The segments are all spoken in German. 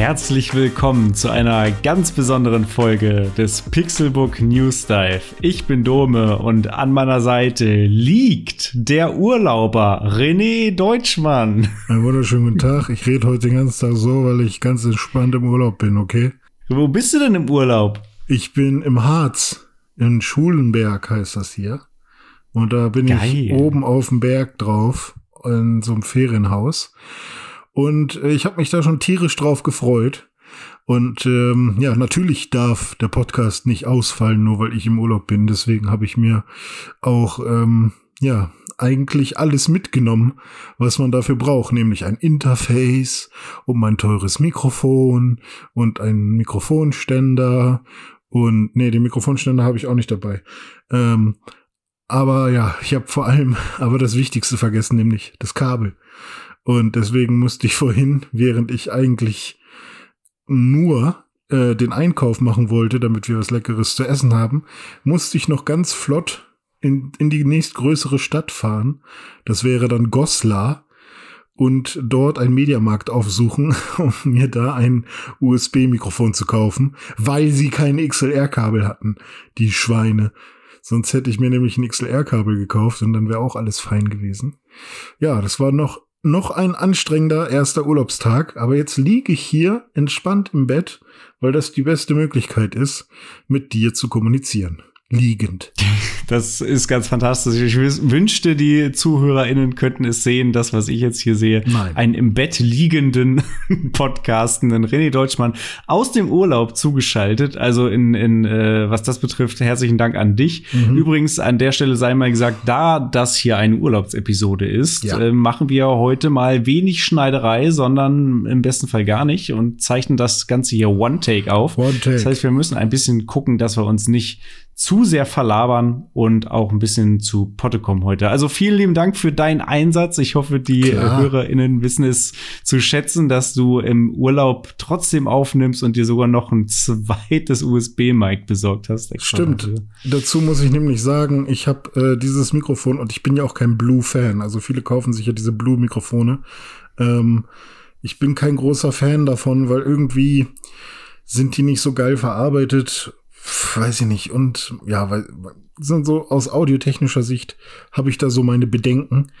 Herzlich willkommen zu einer ganz besonderen Folge des Pixelbook News Dive. Ich bin Dome und an meiner Seite liegt der Urlauber René Deutschmann. Einen wunderschönen guten Tag. Ich rede heute den ganzen Tag so, weil ich ganz entspannt im Urlaub bin, okay? Wo bist du denn im Urlaub? Ich bin im Harz. In Schulenberg heißt das hier. Und da bin Geil. ich oben auf dem Berg drauf, in so einem Ferienhaus. Und äh, ich habe mich da schon tierisch drauf gefreut. Und ähm, ja, natürlich darf der Podcast nicht ausfallen, nur weil ich im Urlaub bin. Deswegen habe ich mir auch ähm, ja eigentlich alles mitgenommen, was man dafür braucht, nämlich ein Interface und mein teures Mikrofon und ein Mikrofonständer und nee, den Mikrofonständer habe ich auch nicht dabei. Ähm, aber ja, ich habe vor allem aber das Wichtigste vergessen, nämlich das Kabel. Und deswegen musste ich vorhin, während ich eigentlich nur äh, den Einkauf machen wollte, damit wir was Leckeres zu essen haben, musste ich noch ganz flott in, in die nächstgrößere Stadt fahren. Das wäre dann Goslar und dort einen Mediamarkt aufsuchen, um mir da ein USB-Mikrofon zu kaufen, weil sie kein XLR-Kabel hatten, die Schweine. Sonst hätte ich mir nämlich ein XLR-Kabel gekauft und dann wäre auch alles fein gewesen. Ja, das war noch noch ein anstrengender erster Urlaubstag, aber jetzt liege ich hier entspannt im Bett, weil das die beste Möglichkeit ist, mit dir zu kommunizieren liegend. Das ist ganz fantastisch. Ich wünschte, die ZuhörerInnen könnten es sehen, das, was ich jetzt hier sehe. Nein. Einen im Bett liegenden, podcastenden René Deutschmann aus dem Urlaub zugeschaltet. Also in, in äh, was das betrifft, herzlichen Dank an dich. Mhm. Übrigens, an der Stelle sei mal gesagt, da das hier eine Urlaubsepisode ist, ja. äh, machen wir heute mal wenig Schneiderei, sondern im besten Fall gar nicht und zeichnen das Ganze hier One-Take auf. One -take. Das heißt, wir müssen ein bisschen gucken, dass wir uns nicht zu sehr verlabern und auch ein bisschen zu Potte kommen heute. Also vielen lieben Dank für deinen Einsatz. Ich hoffe, die Klar. HörerInnen wissen es zu schätzen, dass du im Urlaub trotzdem aufnimmst und dir sogar noch ein zweites USB-Mic besorgt hast. Stimmt. Dafür. Dazu muss ich nämlich sagen, ich habe äh, dieses Mikrofon und ich bin ja auch kein Blue-Fan. Also viele kaufen sich ja diese Blue-Mikrofone. Ähm, ich bin kein großer Fan davon, weil irgendwie sind die nicht so geil verarbeitet weiß ich nicht. Und ja, weil sind so aus audiotechnischer Sicht habe ich da so meine Bedenken.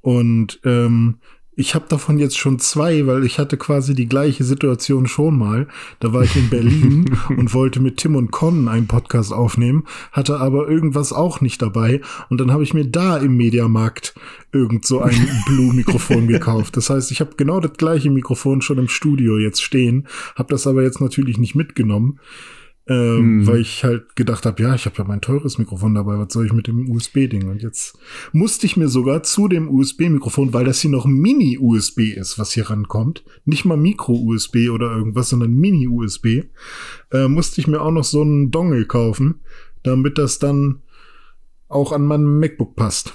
Und ähm, ich habe davon jetzt schon zwei, weil ich hatte quasi die gleiche Situation schon mal. Da war ich in Berlin und wollte mit Tim und Con einen Podcast aufnehmen, hatte aber irgendwas auch nicht dabei. Und dann habe ich mir da im Mediamarkt irgend so ein Blue-Mikrofon gekauft. Das heißt, ich habe genau das gleiche Mikrofon schon im Studio jetzt stehen, habe das aber jetzt natürlich nicht mitgenommen. Ähm, mhm. Weil ich halt gedacht habe, ja, ich habe ja mein teures Mikrofon dabei, was soll ich mit dem USB-Ding? Und jetzt musste ich mir sogar zu dem USB-Mikrofon, weil das hier noch Mini-USB ist, was hier rankommt, nicht mal Micro-USB oder irgendwas, sondern Mini-USB, äh, musste ich mir auch noch so einen Dongle kaufen, damit das dann auch an meinem MacBook passt.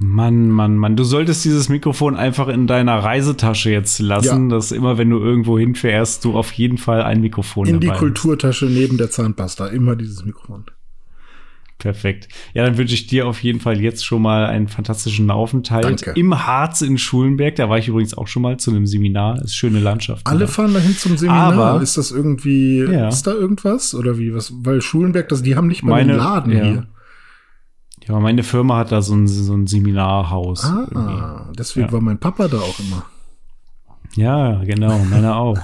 Mann, Mann, Mann. Du solltest dieses Mikrofon einfach in deiner Reisetasche jetzt lassen, ja. dass immer, wenn du irgendwo hinfährst, du auf jeden Fall ein Mikrofon In die Kulturtasche neben der Zahnpasta. Immer dieses Mikrofon. Perfekt. Ja, dann wünsche ich dir auf jeden Fall jetzt schon mal einen fantastischen Aufenthalt Danke. im Harz in Schulenberg. Da war ich übrigens auch schon mal zu einem Seminar. Ist schöne Landschaft. Alle oder? fahren dahin zum Seminar. Aber, ist das irgendwie, ja. ist da irgendwas? Oder wie? Was? Weil Schulenberg, das, die haben nicht mal Meine, einen Laden ja. hier. Ja, meine Firma hat da so ein, so ein Seminarhaus. Ah, irgendwie. deswegen ja. war mein Papa da auch immer. Ja, genau, meiner auch.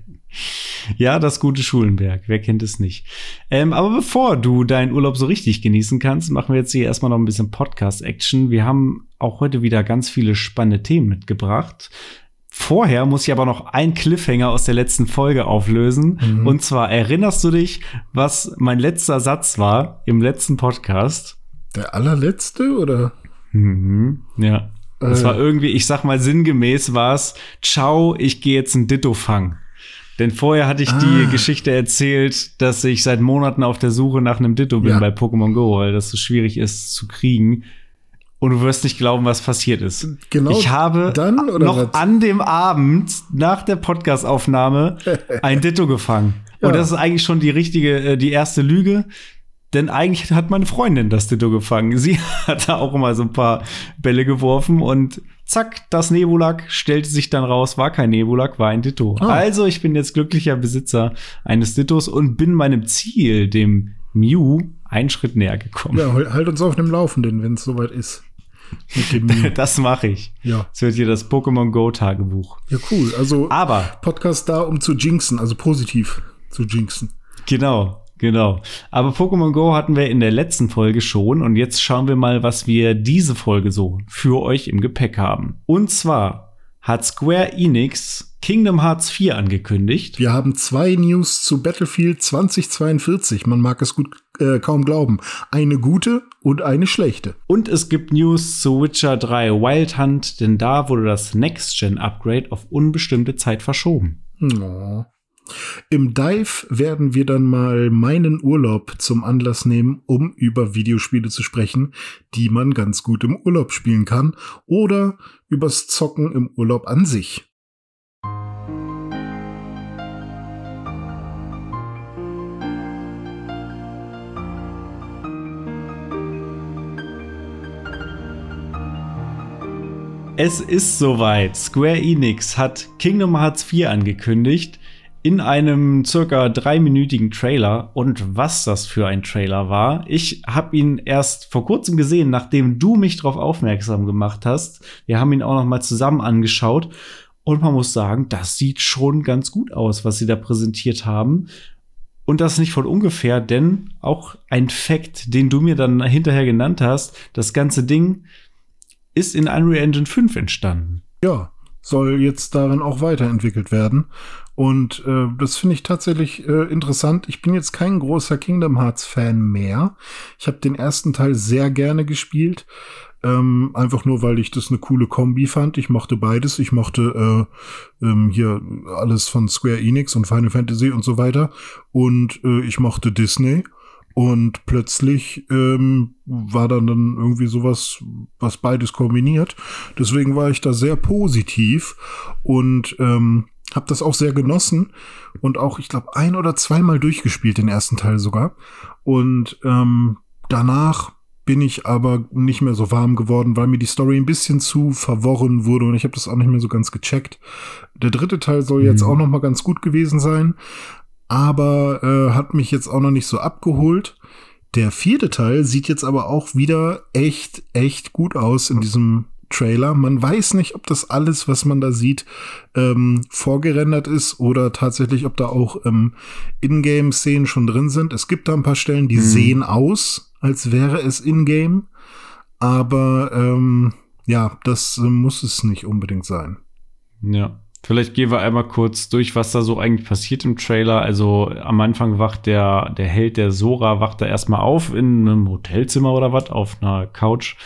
ja, das gute Schulenberg, wer kennt es nicht. Ähm, aber bevor du deinen Urlaub so richtig genießen kannst, machen wir jetzt hier erstmal noch ein bisschen Podcast-Action. Wir haben auch heute wieder ganz viele spannende Themen mitgebracht. Vorher muss ich aber noch ein Cliffhanger aus der letzten Folge auflösen. Mhm. Und zwar erinnerst du dich, was mein letzter Satz war im letzten Podcast? Der allerletzte oder? Mhm, ja. Das äh. war irgendwie, ich sag mal sinngemäß war es, ciao, ich gehe jetzt ein Ditto fangen. Denn vorher hatte ich ah. die Geschichte erzählt, dass ich seit Monaten auf der Suche nach einem Ditto bin ja. bei Pokémon Go, weil das so schwierig ist zu kriegen. Und du wirst nicht glauben, was passiert ist. Genau. Ich habe dann, noch was? an dem Abend nach der Podcastaufnahme ein Ditto gefangen. Ja. Und das ist eigentlich schon die richtige, äh, die erste Lüge. Denn eigentlich hat meine Freundin das Ditto gefangen. Sie hat da auch immer so ein paar Bälle geworfen und zack, das Nebulak stellte sich dann raus, war kein Nebulak, war ein Ditto. Oh. Also ich bin jetzt glücklicher Besitzer eines Dittos und bin meinem Ziel, dem Mew, einen Schritt näher gekommen. Ja, halt uns auf dem Laufenden, wenn es soweit ist. das mache ich. Ja. Das wird hier das Pokémon Go Tagebuch. Ja, cool. Also, aber Podcast da, um zu jinxen, also positiv zu jinxen. Genau. Genau. Aber Pokémon Go hatten wir in der letzten Folge schon und jetzt schauen wir mal, was wir diese Folge so für euch im Gepäck haben. Und zwar hat Square Enix Kingdom Hearts 4 angekündigt. Wir haben zwei News zu Battlefield 2042. Man mag es gut äh, kaum glauben. Eine gute und eine schlechte. Und es gibt News zu Witcher 3 Wild Hunt, denn da wurde das Next-Gen-Upgrade auf unbestimmte Zeit verschoben. Oh. Im Dive werden wir dann mal meinen Urlaub zum Anlass nehmen, um über Videospiele zu sprechen, die man ganz gut im Urlaub spielen kann oder übers Zocken im Urlaub an sich. Es ist soweit. Square Enix hat Kingdom Hearts 4 angekündigt in einem circa dreiminütigen Trailer. Und was das für ein Trailer war, ich habe ihn erst vor kurzem gesehen, nachdem du mich darauf aufmerksam gemacht hast. Wir haben ihn auch noch mal zusammen angeschaut. Und man muss sagen, das sieht schon ganz gut aus, was sie da präsentiert haben. Und das nicht von ungefähr, denn auch ein Fact, den du mir dann hinterher genannt hast, das ganze Ding ist in Unreal Engine 5 entstanden. Ja, soll jetzt darin auch weiterentwickelt werden. Und äh, das finde ich tatsächlich äh, interessant. Ich bin jetzt kein großer Kingdom Hearts Fan mehr. Ich habe den ersten Teil sehr gerne gespielt. Ähm, einfach nur, weil ich das eine coole Kombi fand. Ich mochte beides. Ich mochte äh, ähm, hier alles von Square Enix und Final Fantasy und so weiter. Und äh, ich mochte Disney. Und plötzlich ähm, war dann, dann irgendwie sowas, was beides kombiniert. Deswegen war ich da sehr positiv und ähm, habe das auch sehr genossen und auch, ich glaube, ein oder zweimal durchgespielt, den ersten Teil sogar. Und ähm, danach bin ich aber nicht mehr so warm geworden, weil mir die Story ein bisschen zu verworren wurde und ich habe das auch nicht mehr so ganz gecheckt. Der dritte Teil soll jetzt mhm. auch noch mal ganz gut gewesen sein, aber äh, hat mich jetzt auch noch nicht so abgeholt. Der vierte Teil sieht jetzt aber auch wieder echt, echt gut aus in diesem Trailer. Man weiß nicht, ob das alles, was man da sieht, ähm, vorgerendert ist oder tatsächlich, ob da auch ähm, Ingame-Szenen schon drin sind. Es gibt da ein paar Stellen, die mhm. sehen aus, als wäre es Ingame. Aber ähm, ja, das äh, muss es nicht unbedingt sein. Ja. Vielleicht gehen wir einmal kurz durch, was da so eigentlich passiert im Trailer. Also am Anfang wacht der, der Held, der Sora, wacht da erstmal auf in einem Hotelzimmer oder was, auf einer Couch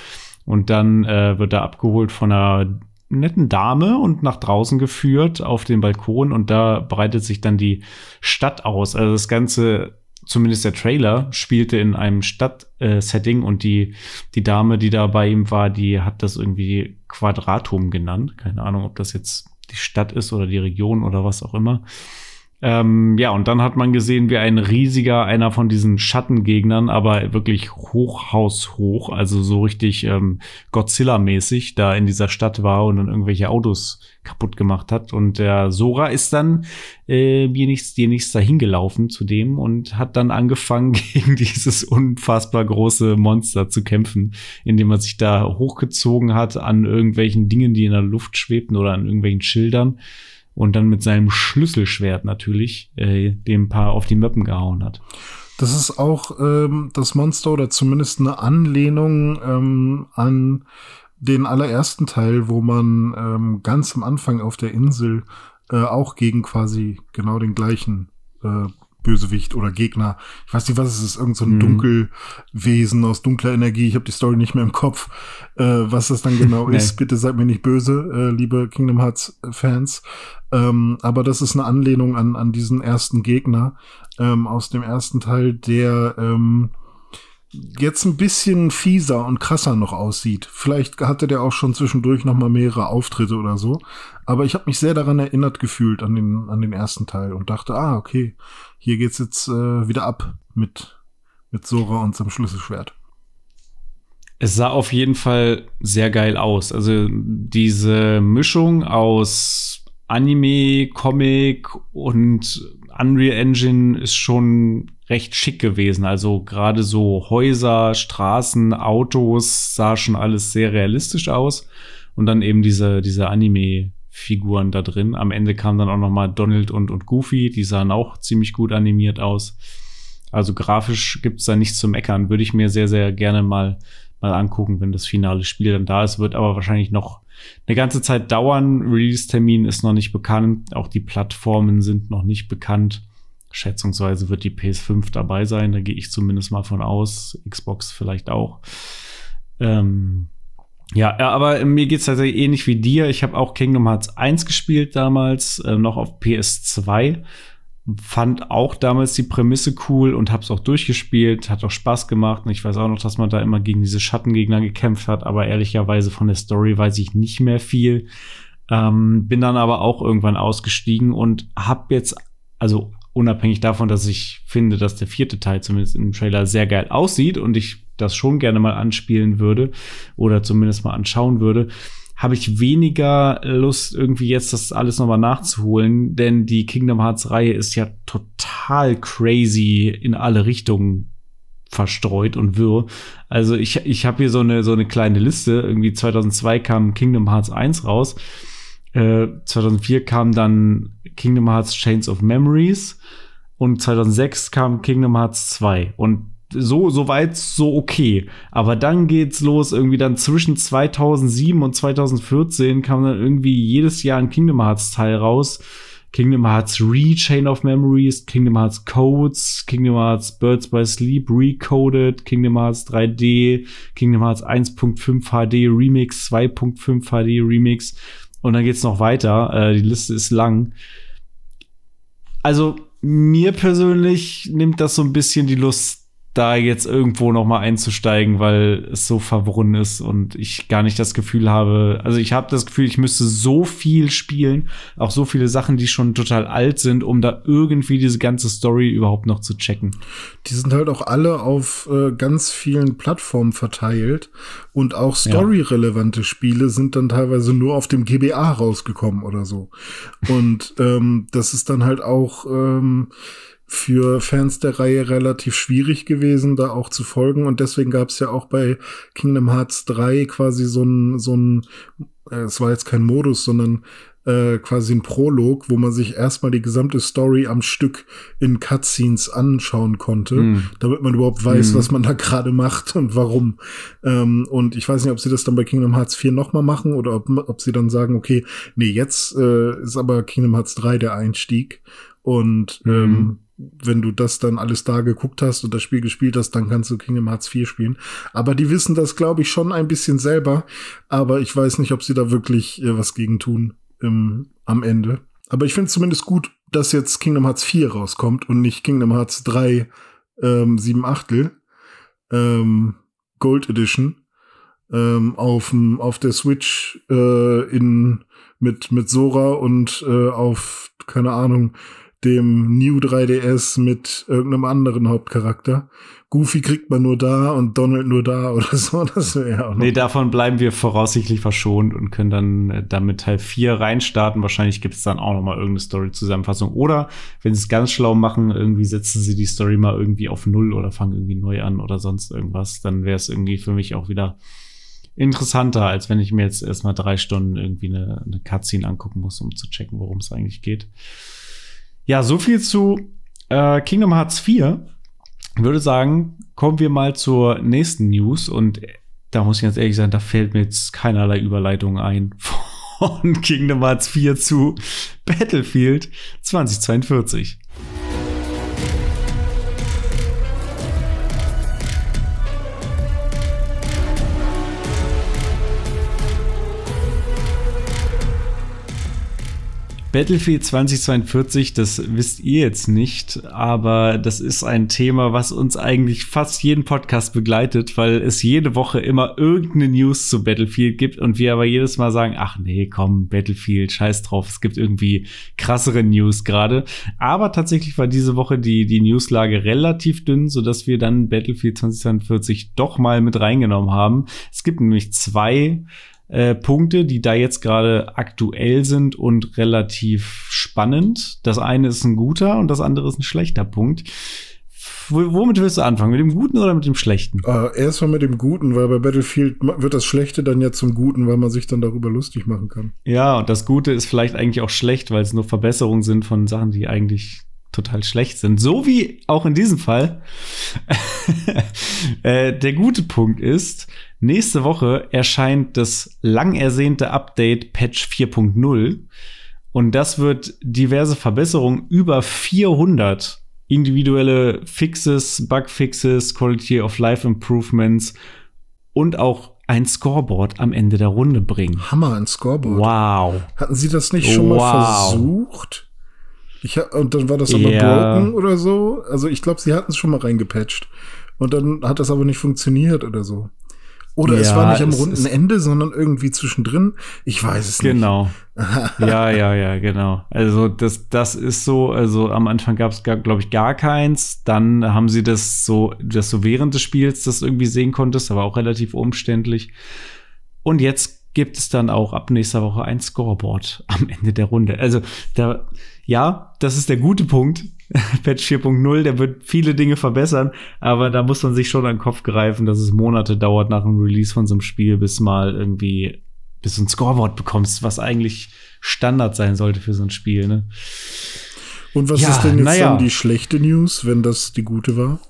und dann äh, wird er abgeholt von einer netten Dame und nach draußen geführt auf den Balkon und da breitet sich dann die Stadt aus. Also das Ganze, zumindest der Trailer, spielte in einem Stadtsetting äh, und die, die Dame, die da bei ihm war, die hat das irgendwie Quadratum genannt. Keine Ahnung, ob das jetzt die Stadt ist oder die Region oder was auch immer. Ähm, ja, und dann hat man gesehen, wie ein riesiger, einer von diesen Schattengegnern, aber wirklich hochhaushoch, also so richtig ähm, Godzilla-mäßig, da in dieser Stadt war und dann irgendwelche Autos kaputt gemacht hat. Und der Sora ist dann äh, wenigstens, wenigstens dahin gelaufen zu dem und hat dann angefangen, gegen dieses unfassbar große Monster zu kämpfen, indem er sich da hochgezogen hat an irgendwelchen Dingen, die in der Luft schwebten oder an irgendwelchen Schildern und dann mit seinem Schlüsselschwert natürlich äh, dem Paar auf die Möppen gehauen hat. Das ist auch ähm, das Monster oder zumindest eine Anlehnung ähm, an den allerersten Teil, wo man ähm, ganz am Anfang auf der Insel äh, auch gegen quasi genau den gleichen äh, Bösewicht oder Gegner. Ich weiß nicht, was es ist, irgend so ein mhm. Dunkelwesen aus dunkler Energie. Ich habe die Story nicht mehr im Kopf, äh, was das dann genau nee. ist. Bitte seid mir nicht böse, äh, liebe Kingdom Hearts Fans. Ähm, aber das ist eine Anlehnung an, an diesen ersten Gegner ähm, aus dem ersten Teil, der ähm, jetzt ein bisschen fieser und krasser noch aussieht. Vielleicht hatte der auch schon zwischendurch noch mal mehrere Auftritte oder so. Aber ich habe mich sehr daran erinnert gefühlt an den, an den ersten Teil und dachte, ah, okay, hier geht's jetzt äh, wieder ab mit, mit Sora und seinem Schlüsselschwert. Es sah auf jeden Fall sehr geil aus. Also diese Mischung aus Anime, Comic und Unreal Engine ist schon recht schick gewesen. Also gerade so Häuser, Straßen, Autos sah schon alles sehr realistisch aus. Und dann eben diese, diese Anime-Figuren da drin. Am Ende kamen dann auch noch mal Donald und, und Goofy. Die sahen auch ziemlich gut animiert aus. Also grafisch gibt's da nichts zu meckern. Würde ich mir sehr, sehr gerne mal, mal angucken, wenn das finale Spiel dann da ist. Wird aber wahrscheinlich noch eine ganze Zeit dauern. Release-Termin ist noch nicht bekannt. Auch die Plattformen sind noch nicht bekannt. Schätzungsweise wird die PS5 dabei sein, da gehe ich zumindest mal von aus. Xbox vielleicht auch. Ähm, ja, aber mir geht es tatsächlich ähnlich wie dir. Ich habe auch Kingdom Hearts 1 gespielt damals, äh, noch auf PS2. Fand auch damals die Prämisse cool und habe es auch durchgespielt, hat auch Spaß gemacht. Und ich weiß auch noch, dass man da immer gegen diese Schattengegner gekämpft hat, aber ehrlicherweise von der Story weiß ich nicht mehr viel. Ähm, bin dann aber auch irgendwann ausgestiegen und habe jetzt, also unabhängig davon, dass ich finde, dass der vierte Teil zumindest im Trailer sehr geil aussieht und ich das schon gerne mal anspielen würde oder zumindest mal anschauen würde, habe ich weniger Lust, irgendwie jetzt das alles nochmal nachzuholen, denn die Kingdom Hearts Reihe ist ja total crazy in alle Richtungen verstreut und wirr. Also ich, ich habe hier so eine, so eine kleine Liste. Irgendwie 2002 kam Kingdom Hearts 1 raus. Äh, 2004 kam dann Kingdom Hearts Chains of Memories und 2006 kam Kingdom Hearts 2 und so, so weit, so okay. Aber dann geht's los, irgendwie dann zwischen 2007 und 2014 kam dann irgendwie jedes Jahr ein Kingdom Hearts Teil raus. Kingdom Hearts Re Chain of Memories, Kingdom Hearts Codes, Kingdom Hearts Birds by Sleep Recoded, Kingdom Hearts 3D, Kingdom Hearts 1.5 HD Remix, 2.5 HD Remix. Und dann geht's noch weiter. Äh, die Liste ist lang. Also mir persönlich nimmt das so ein bisschen die Lust da jetzt irgendwo noch mal einzusteigen, weil es so verworren ist und ich gar nicht das Gefühl habe, also ich habe das Gefühl, ich müsste so viel spielen, auch so viele Sachen, die schon total alt sind, um da irgendwie diese ganze Story überhaupt noch zu checken. Die sind halt auch alle auf äh, ganz vielen Plattformen verteilt und auch storyrelevante Spiele sind dann teilweise nur auf dem GBA rausgekommen oder so. Und ähm, das ist dann halt auch ähm, für Fans der Reihe relativ schwierig gewesen, da auch zu folgen. Und deswegen gab es ja auch bei Kingdom Hearts 3 quasi so ein, so ein, äh, es war jetzt kein Modus, sondern äh, quasi ein Prolog, wo man sich erstmal die gesamte Story am Stück in Cutscenes anschauen konnte, mm. damit man überhaupt weiß, mm. was man da gerade macht und warum. Ähm, und ich weiß nicht, ob sie das dann bei Kingdom Hearts 4 nochmal machen oder ob, ob sie dann sagen, okay, nee, jetzt äh, ist aber Kingdom Hearts 3 der Einstieg. Und mm. ähm, wenn du das dann alles da geguckt hast und das Spiel gespielt hast, dann kannst du Kingdom Hearts 4 spielen. Aber die wissen das, glaube ich, schon ein bisschen selber. Aber ich weiß nicht, ob sie da wirklich äh, was gegen tun im, am Ende. Aber ich finde es zumindest gut, dass jetzt Kingdom Hearts 4 rauskommt und nicht Kingdom Hearts 3 ähm, 7 Achtel ähm, Gold Edition ähm, auf, auf der Switch äh, in mit mit Sora und äh, auf keine Ahnung dem New 3DS mit irgendeinem anderen Hauptcharakter. Goofy kriegt man nur da und Donald nur da oder so. Das wäre auch noch. Nee, davon bleiben wir voraussichtlich verschont und können dann äh, damit Teil 4 reinstarten. Wahrscheinlich gibt es dann auch noch mal irgendeine Story-Zusammenfassung. Oder wenn sie es ganz schlau machen, irgendwie setzen sie die Story mal irgendwie auf Null oder fangen irgendwie neu an oder sonst irgendwas. Dann wäre es irgendwie für mich auch wieder interessanter, als wenn ich mir jetzt erstmal drei Stunden irgendwie eine, eine Cutscene angucken muss, um zu checken, worum es eigentlich geht. Ja, so viel zu äh, Kingdom Hearts 4. Ich würde sagen, kommen wir mal zur nächsten News und da muss ich ganz ehrlich sein, da fällt mir jetzt keinerlei Überleitung ein von Kingdom Hearts 4 zu Battlefield 2042. Battlefield 2042, das wisst ihr jetzt nicht, aber das ist ein Thema, was uns eigentlich fast jeden Podcast begleitet, weil es jede Woche immer irgendeine News zu Battlefield gibt und wir aber jedes Mal sagen, ach nee, komm, Battlefield, scheiß drauf, es gibt irgendwie krassere News gerade. Aber tatsächlich war diese Woche die, die Newslage relativ dünn, sodass wir dann Battlefield 2042 doch mal mit reingenommen haben. Es gibt nämlich zwei äh, Punkte, die da jetzt gerade aktuell sind und relativ spannend. Das eine ist ein guter und das andere ist ein schlechter Punkt. W womit willst du anfangen? Mit dem Guten oder mit dem Schlechten? Äh, erstmal mit dem Guten, weil bei Battlefield wird das Schlechte dann ja zum Guten, weil man sich dann darüber lustig machen kann. Ja, und das Gute ist vielleicht eigentlich auch schlecht, weil es nur Verbesserungen sind von Sachen, die eigentlich total schlecht sind. So wie auch in diesem Fall. äh, der gute Punkt ist, nächste Woche erscheint das lang ersehnte Update Patch 4.0 und das wird diverse Verbesserungen über 400 individuelle Fixes, Bugfixes, Quality of Life Improvements und auch ein Scoreboard am Ende der Runde bringen. Hammer, ein Scoreboard. Wow. Hatten Sie das nicht schon wow. mal versucht? Ich, und dann war das aber yeah. broken oder so. Also ich glaube, sie hatten es schon mal reingepatcht. Und dann hat das aber nicht funktioniert oder so. Oder ja, es war nicht am runden Ende, sondern irgendwie zwischendrin. Ich weiß es genau. nicht. Genau. ja, ja, ja, genau. Also das, das ist so, also am Anfang gab es, glaube ich, gar keins. Dann haben sie das so, dass du während des Spiels das irgendwie sehen konntest, aber auch relativ umständlich. Und jetzt gibt es dann auch ab nächster Woche ein Scoreboard am Ende der Runde. Also da, ja, das ist der gute Punkt. Patch 4.0, der wird viele Dinge verbessern, aber da muss man sich schon an den Kopf greifen, dass es Monate dauert nach dem Release von so einem Spiel, bis mal irgendwie, bis du ein Scoreboard bekommst, was eigentlich Standard sein sollte für so ein Spiel, ne? Und was ja, ist denn jetzt ja. dann die schlechte News, wenn das die gute war?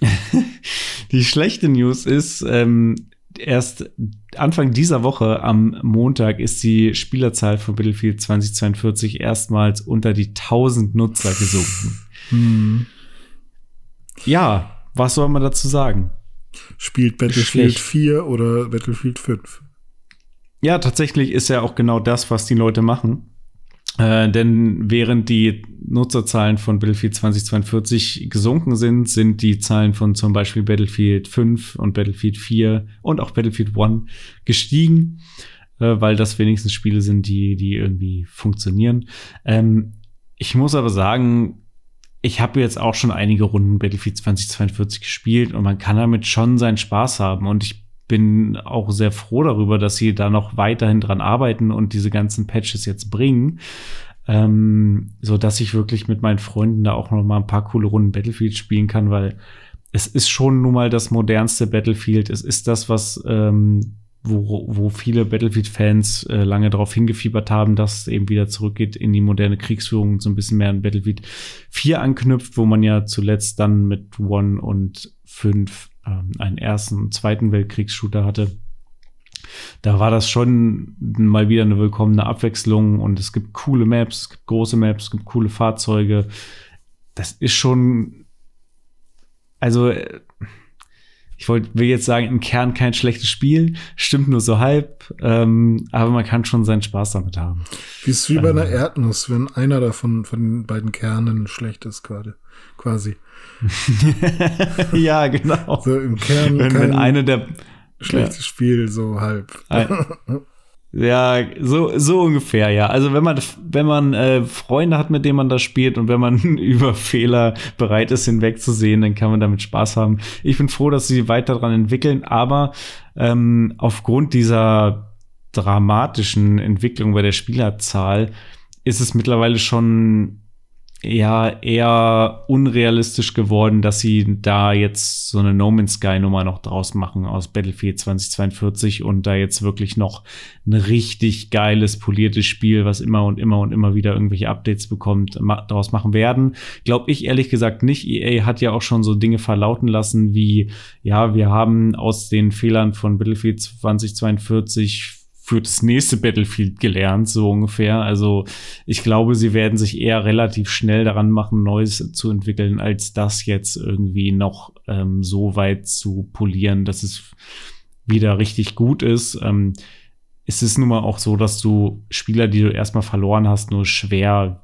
die schlechte News ist, ähm, erst Anfang dieser Woche am Montag ist die Spielerzahl von Battlefield 2042 erstmals unter die 1000 Nutzer gesunken. Hm. Ja, was soll man dazu sagen? Spielt Battlefield Schlecht. 4 oder Battlefield 5? Ja, tatsächlich ist ja auch genau das, was die Leute machen. Äh, denn während die Nutzerzahlen von Battlefield 2042 gesunken sind, sind die Zahlen von zum Beispiel Battlefield 5 und Battlefield 4 und auch Battlefield 1 gestiegen, äh, weil das wenigstens Spiele sind, die, die irgendwie funktionieren. Ähm, ich muss aber sagen, ich habe jetzt auch schon einige Runden Battlefield 2042 gespielt und man kann damit schon seinen Spaß haben. Und ich bin auch sehr froh darüber, dass sie da noch weiterhin dran arbeiten und diese ganzen Patches jetzt bringen. Ähm, so dass ich wirklich mit meinen Freunden da auch noch mal ein paar coole Runden Battlefield spielen kann, weil es ist schon nun mal das modernste Battlefield. Es ist das, was ähm, wo, wo viele Battlefield-Fans äh, lange darauf hingefiebert haben, dass es eben wieder zurückgeht in die moderne Kriegsführung und so ein bisschen mehr an Battlefield 4 anknüpft, wo man ja zuletzt dann mit One und 5 ähm, einen ersten und zweiten Weltkriegsshooter hatte. Da war das schon mal wieder eine willkommene Abwechslung und es gibt coole Maps, es gibt große Maps, es gibt coole Fahrzeuge. Das ist schon, also äh, ich wollte, will jetzt sagen, im Kern kein schlechtes Spiel, stimmt nur so halb, ähm, aber man kann schon seinen Spaß damit haben. Wie ist wie bei einer ähm. Erdnuss, wenn einer davon von den beiden Kernen schlecht ist gerade, quasi. ja, genau. So im Kern. Wenn, wenn eine der schlechtes ja. Spiel, so halb. Ja, so, so ungefähr, ja. Also wenn man, wenn man äh, Freunde hat, mit denen man das spielt und wenn man über Fehler bereit ist, hinwegzusehen, dann kann man damit Spaß haben. Ich bin froh, dass sie weiter dran entwickeln, aber ähm, aufgrund dieser dramatischen Entwicklung bei der Spielerzahl ist es mittlerweile schon ja eher unrealistisch geworden, dass sie da jetzt so eine No Man's Sky Nummer noch draus machen aus Battlefield 2042 und da jetzt wirklich noch ein richtig geiles poliertes Spiel, was immer und immer und immer wieder irgendwelche Updates bekommt, ma daraus machen werden. Glaube ich ehrlich gesagt nicht. EA hat ja auch schon so Dinge verlauten lassen wie ja, wir haben aus den Fehlern von Battlefield 2042 für das nächste Battlefield gelernt, so ungefähr. Also ich glaube, sie werden sich eher relativ schnell daran machen, Neues zu entwickeln, als das jetzt irgendwie noch ähm, so weit zu polieren, dass es wieder richtig gut ist. Ähm, ist es nun mal auch so, dass du Spieler, die du erstmal verloren hast, nur schwer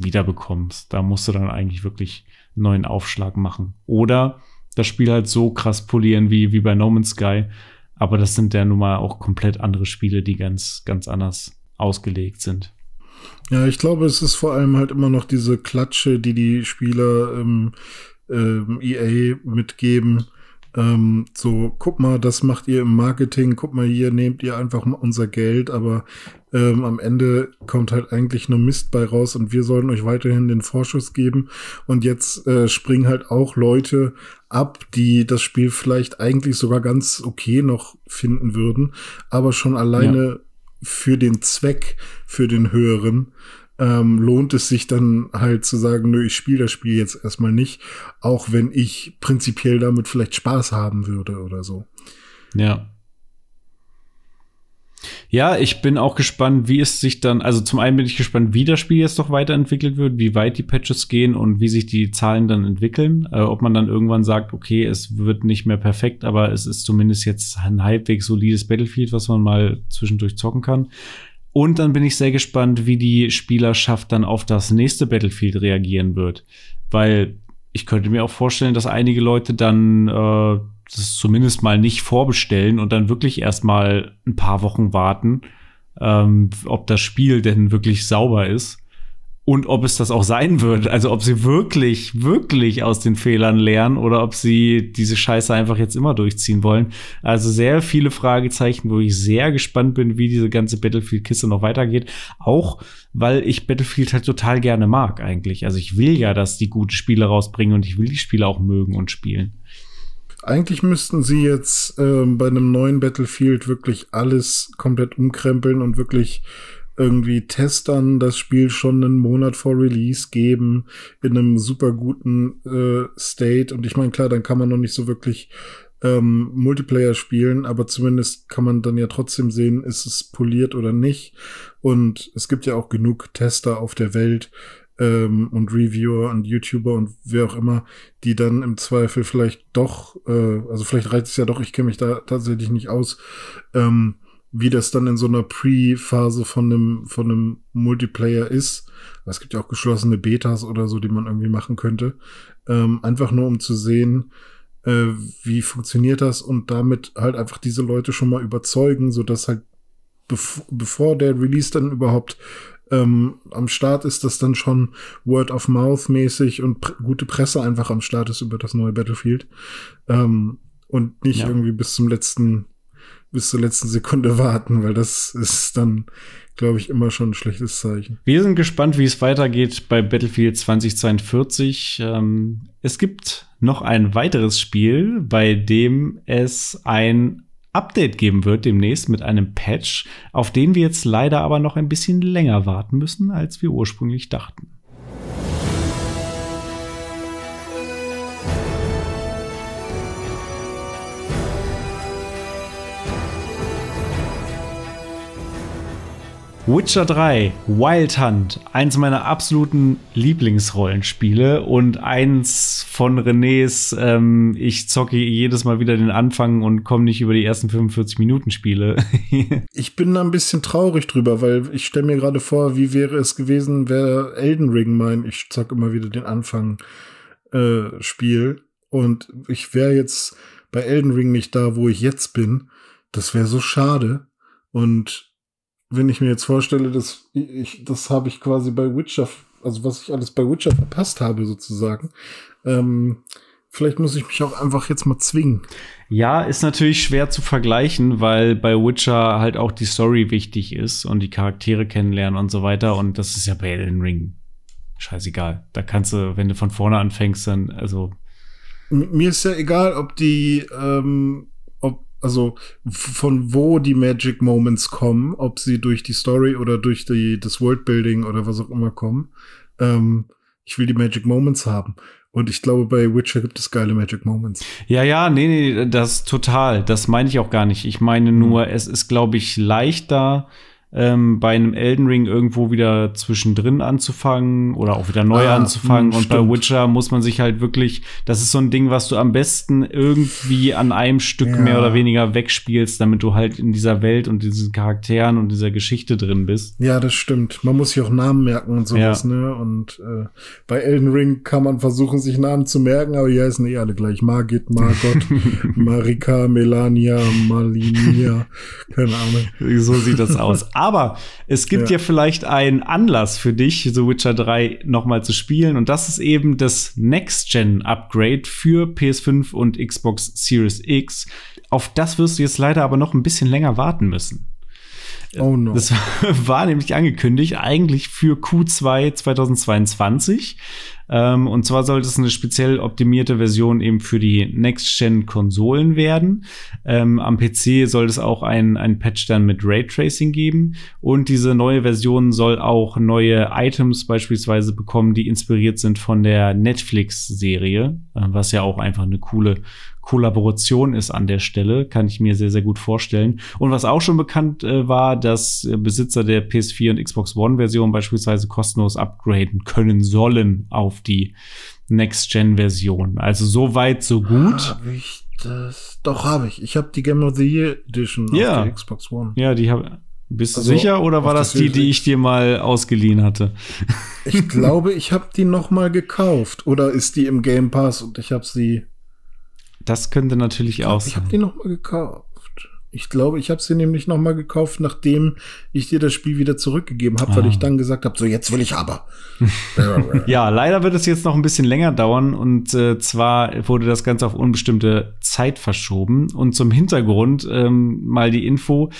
wiederbekommst. Da musst du dann eigentlich wirklich einen neuen Aufschlag machen. Oder das Spiel halt so krass polieren wie, wie bei No Man's Sky. Aber das sind ja nun mal auch komplett andere Spiele, die ganz, ganz anders ausgelegt sind. Ja, ich glaube, es ist vor allem halt immer noch diese Klatsche, die die Spieler im ähm, EA mitgeben. Ähm, so, guck mal, das macht ihr im Marketing, guck mal hier, nehmt ihr einfach unser Geld, aber ähm, am Ende kommt halt eigentlich nur Mist bei raus und wir sollen euch weiterhin den Vorschuss geben. Und jetzt äh, springen halt auch Leute ab, die das Spiel vielleicht eigentlich sogar ganz okay noch finden würden, aber schon alleine ja. für den Zweck, für den höheren, ähm, lohnt es sich dann halt zu sagen, nö, ich spiele das Spiel jetzt erstmal nicht, auch wenn ich prinzipiell damit vielleicht Spaß haben würde oder so. Ja. Ja, ich bin auch gespannt, wie es sich dann, also zum einen bin ich gespannt, wie das Spiel jetzt noch weiterentwickelt wird, wie weit die Patches gehen und wie sich die Zahlen dann entwickeln. Äh, ob man dann irgendwann sagt, okay, es wird nicht mehr perfekt, aber es ist zumindest jetzt ein halbwegs solides Battlefield, was man mal zwischendurch zocken kann. Und dann bin ich sehr gespannt, wie die Spielerschaft dann auf das nächste Battlefield reagieren wird. Weil ich könnte mir auch vorstellen, dass einige Leute dann äh, das zumindest mal nicht vorbestellen und dann wirklich erstmal ein paar Wochen warten, ähm, ob das Spiel denn wirklich sauber ist und ob es das auch sein wird. Also ob sie wirklich, wirklich aus den Fehlern lernen oder ob sie diese Scheiße einfach jetzt immer durchziehen wollen. Also sehr viele Fragezeichen, wo ich sehr gespannt bin, wie diese ganze Battlefield-Kiste noch weitergeht. Auch weil ich Battlefield halt total gerne mag eigentlich. Also ich will ja, dass die gute Spiele rausbringen und ich will die Spiele auch mögen und spielen. Eigentlich müssten sie jetzt äh, bei einem neuen Battlefield wirklich alles komplett umkrempeln und wirklich irgendwie Testern das Spiel schon einen Monat vor Release geben, in einem super guten äh, State. Und ich meine, klar, dann kann man noch nicht so wirklich ähm, Multiplayer spielen, aber zumindest kann man dann ja trotzdem sehen, ist es poliert oder nicht. Und es gibt ja auch genug Tester auf der Welt ähm, und Reviewer und YouTuber und wer auch immer, die dann im Zweifel vielleicht doch, äh, also vielleicht reicht es ja doch, ich kenne mich da tatsächlich nicht aus, ähm, wie das dann in so einer Pre-Phase von einem, von einem Multiplayer ist. Es gibt ja auch geschlossene Betas oder so, die man irgendwie machen könnte. Ähm, einfach nur um zu sehen, äh, wie funktioniert das und damit halt einfach diese Leute schon mal überzeugen, so dass halt bev bevor der Release dann überhaupt ähm, am Start ist, dass dann schon Word of Mouth mäßig und pr gute Presse einfach am Start ist über das neue Battlefield. Ähm, und nicht ja. irgendwie bis zum letzten bis zur letzten Sekunde warten, weil das ist dann, glaube ich, immer schon ein schlechtes Zeichen. Wir sind gespannt, wie es weitergeht bei Battlefield 2042. Ähm, es gibt noch ein weiteres Spiel, bei dem es ein Update geben wird demnächst mit einem Patch, auf den wir jetzt leider aber noch ein bisschen länger warten müssen, als wir ursprünglich dachten. Witcher 3, Wild Hunt, eins meiner absoluten Lieblingsrollenspiele und eins von Renés, ähm, ich zocke jedes Mal wieder den Anfang und komme nicht über die ersten 45 Minuten Spiele. ich bin da ein bisschen traurig drüber, weil ich stelle mir gerade vor, wie wäre es gewesen, wäre Elden Ring mein, ich zocke immer wieder den Anfang äh, Spiel und ich wäre jetzt bei Elden Ring nicht da, wo ich jetzt bin. Das wäre so schade und wenn ich mir jetzt vorstelle, dass ich, das habe ich quasi bei Witcher, also was ich alles bei Witcher verpasst habe, sozusagen. Ähm, vielleicht muss ich mich auch einfach jetzt mal zwingen. Ja, ist natürlich schwer zu vergleichen, weil bei Witcher halt auch die Story wichtig ist und die Charaktere kennenlernen und so weiter. Und das ist ja bei Elden Ring scheißegal. Da kannst du, wenn du von vorne anfängst, dann, also. Mir ist ja egal, ob die ähm, also von wo die Magic Moments kommen, ob sie durch die Story oder durch die, das Worldbuilding oder was auch immer kommen. Ähm, ich will die Magic Moments haben. Und ich glaube, bei Witcher gibt es geile Magic Moments. Ja, ja, nee, nee, das total. Das meine ich auch gar nicht. Ich meine nur, es ist, glaube ich, leichter, ähm, bei einem Elden Ring irgendwo wieder zwischendrin anzufangen oder auch wieder neu ah, anzufangen. Mh, und bei Witcher muss man sich halt wirklich, das ist so ein Ding, was du am besten irgendwie an einem Stück ja. mehr oder weniger wegspielst, damit du halt in dieser Welt und diesen Charakteren und dieser Geschichte drin bist. Ja, das stimmt. Man muss sich auch Namen merken und sowas, ja. ne? Und äh, bei Elden Ring kann man versuchen, sich Namen zu merken, aber die heißen eh alle gleich. Margit, Margot, Marika, Melania, Malinia, keine Ahnung. So sieht das aus. Aber es gibt ja. ja vielleicht einen Anlass für dich, The Witcher 3 nochmal zu spielen. Und das ist eben das Next-Gen-Upgrade für PS5 und Xbox Series X. Auf das wirst du jetzt leider aber noch ein bisschen länger warten müssen. Oh no. Das war nämlich angekündigt, eigentlich für Q2 2022. Ähm, und zwar sollte es eine speziell optimierte Version eben für die Next-Gen-Konsolen werden. Ähm, am PC soll es auch ein, ein Patch dann mit Raytracing geben. Und diese neue Version soll auch neue Items beispielsweise bekommen, die inspiriert sind von der Netflix-Serie, äh, was ja auch einfach eine coole Kollaboration ist an der Stelle, kann ich mir sehr, sehr gut vorstellen. Und was auch schon bekannt äh, war, dass äh, Besitzer der PS4 und Xbox One-Version beispielsweise kostenlos upgraden können sollen auf die Next-Gen-Version. Also so weit, so gut. Hab ich das? Doch, habe ich. Ich habe die Game of the Year Edition ja. auf der Xbox One. Ja, die habe bist du also, sicher oder war das die, die ich dir mal ausgeliehen hatte? Ich glaube, ich habe die noch mal gekauft oder ist die im Game Pass und ich habe sie das könnte natürlich ich auch sein. Ich habe die noch mal gekauft. Ich glaube, ich habe sie nämlich noch mal gekauft, nachdem ich dir das Spiel wieder zurückgegeben habe, ah. weil ich dann gesagt habe, so jetzt will ich aber. ja, leider wird es jetzt noch ein bisschen länger dauern und äh, zwar wurde das Ganze auf unbestimmte Zeit verschoben und zum Hintergrund ähm, mal die Info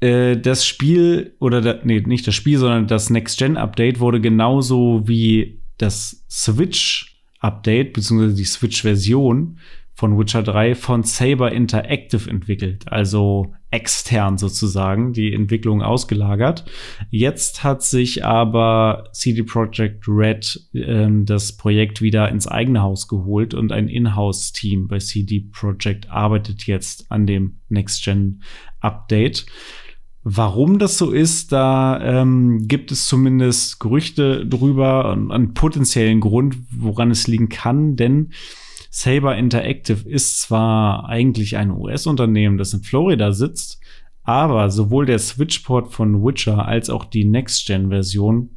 äh, das Spiel oder da, nee, nicht das Spiel, sondern das Next Gen Update wurde genauso wie das Switch Update beziehungsweise die Switch Version von Witcher 3 von Saber Interactive entwickelt, also extern sozusagen, die Entwicklung ausgelagert. Jetzt hat sich aber CD Projekt Red äh, das Projekt wieder ins eigene Haus geholt und ein Inhouse-Team bei CD Projekt arbeitet jetzt an dem Next-Gen-Update. Warum das so ist, da ähm, gibt es zumindest Gerüchte drüber, einen potenziellen Grund, woran es liegen kann, denn Saber Interactive ist zwar eigentlich ein US-Unternehmen, das in Florida sitzt, aber sowohl der Switchport von Witcher als auch die Next-Gen-Version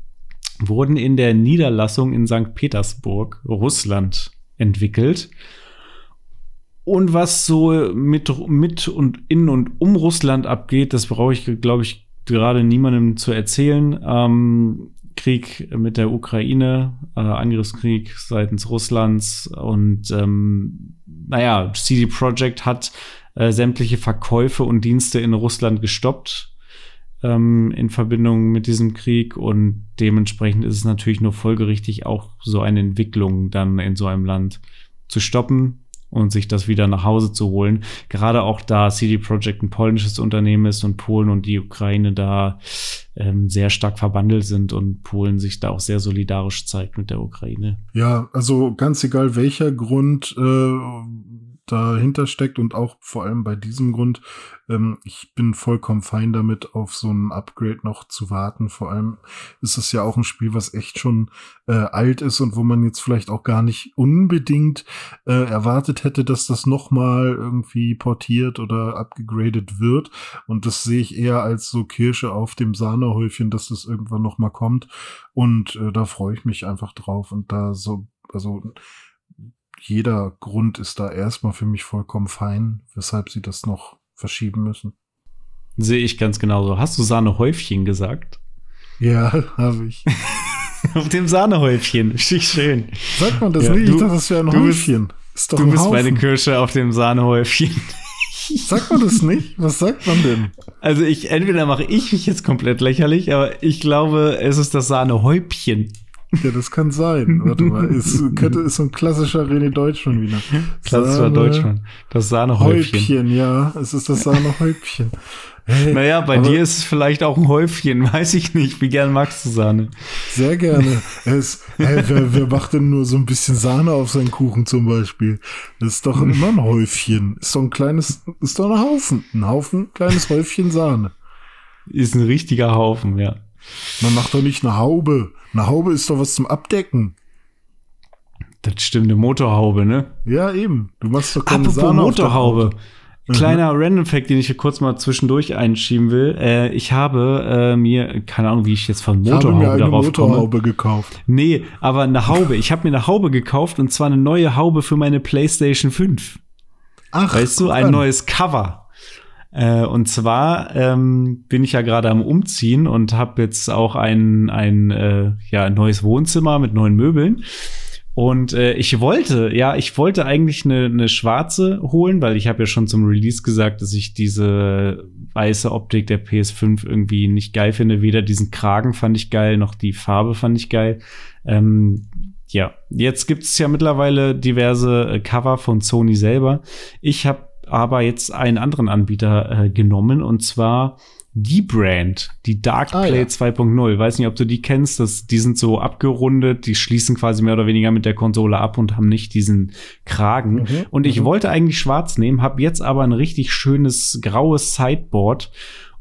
wurden in der Niederlassung in St. Petersburg, Russland, entwickelt. Und was so mit, mit und in und um Russland abgeht, das brauche ich, glaube ich, gerade niemandem zu erzählen. Ähm, Krieg mit der Ukraine, äh, Angriffskrieg seitens Russlands und ähm, naja, CD Projekt hat äh, sämtliche Verkäufe und Dienste in Russland gestoppt ähm, in Verbindung mit diesem Krieg und dementsprechend ist es natürlich nur folgerichtig, auch so eine Entwicklung dann in so einem Land zu stoppen und sich das wieder nach Hause zu holen. Gerade auch da CD Projekt ein polnisches Unternehmen ist und Polen und die Ukraine da ähm, sehr stark verbandelt sind und Polen sich da auch sehr solidarisch zeigt mit der Ukraine. Ja, also ganz egal welcher Grund äh, dahinter steckt und auch vor allem bei diesem Grund, ähm, ich bin vollkommen fein damit, auf so ein Upgrade noch zu warten. Vor allem ist es ja auch ein Spiel, was echt schon äh, alt ist und wo man jetzt vielleicht auch gar nicht unbedingt äh, erwartet hätte, dass das nochmal irgendwie portiert oder abgegradet wird. Und das sehe ich eher als so Kirsche auf dem Sahnehäufchen, dass das irgendwann nochmal kommt. Und äh, da freue ich mich einfach drauf. Und da so, also jeder Grund ist da erstmal für mich vollkommen fein, weshalb sie das noch verschieben müssen. Sehe ich ganz genauso. Hast du Sahnehäufchen gesagt? Ja, habe ich. Auf dem Sahnehäufchen. Schön. Sagt man das ja, nicht? Du, ich dachte, das wäre ein Häufchen. Bist, du bist Haufen. meine Kirsche auf dem Sahnehäufchen. Sagt man das nicht? Was sagt man denn? Also ich, entweder mache ich mich jetzt komplett lächerlich, aber ich glaube, es ist das Sahnehäubchen. Ja, das kann sein. Warte mal, ist, könnte, ist so ein klassischer René Deutschmann wieder. Klassischer Sahne, Deutschmann. Das Sahnehäubchen. Häubchen, ja, es ist das Sahnehäubchen. Hey, naja, bei dir ist es vielleicht auch ein Häufchen, weiß ich nicht. Wie gern magst du Sahne? Sehr gerne. Es, hey, wer, wer macht denn nur so ein bisschen Sahne auf seinen Kuchen zum Beispiel? Das ist doch immer ein Häufchen. Ist doch ein kleines, ist doch ein Haufen. Ein Haufen, kleines Häufchen Sahne. ist ein richtiger Haufen, ja. Man macht doch nicht eine Haube. Eine Haube ist doch was zum Abdecken. Das stimmt, eine Motorhaube, ne? Ja, eben. Du machst doch keine Apropos Sahne Motorhaube. Kleiner mhm. Random Fact, den ich hier kurz mal zwischendurch einschieben will. Äh, ich habe äh, mir, keine Ahnung, wie ich jetzt von Motorhaube ich habe mir eine Motorhaube komme. gekauft. Nee, aber eine Haube. Ich habe mir eine Haube gekauft und zwar eine neue Haube für meine PlayStation 5. Ach, weißt du, ein neues Cover. Äh, und zwar ähm, bin ich ja gerade am Umziehen und habe jetzt auch ein, ein, äh, ja, neues Wohnzimmer mit neuen Möbeln. Und äh, ich wollte, ja, ich wollte eigentlich eine, eine schwarze holen, weil ich habe ja schon zum Release gesagt, dass ich diese weiße Optik der PS5 irgendwie nicht geil finde. Weder diesen Kragen fand ich geil, noch die Farbe fand ich geil. Ähm, ja, jetzt gibt es ja mittlerweile diverse äh, Cover von Sony selber. Ich habe aber jetzt einen anderen Anbieter äh, genommen und zwar die Brand, die Dark ah, Play ja. 2.0. Weiß nicht, ob du die kennst. Das, die sind so abgerundet, die schließen quasi mehr oder weniger mit der Konsole ab und haben nicht diesen Kragen. Mhm, und ich mhm. wollte eigentlich schwarz nehmen, habe jetzt aber ein richtig schönes graues Sideboard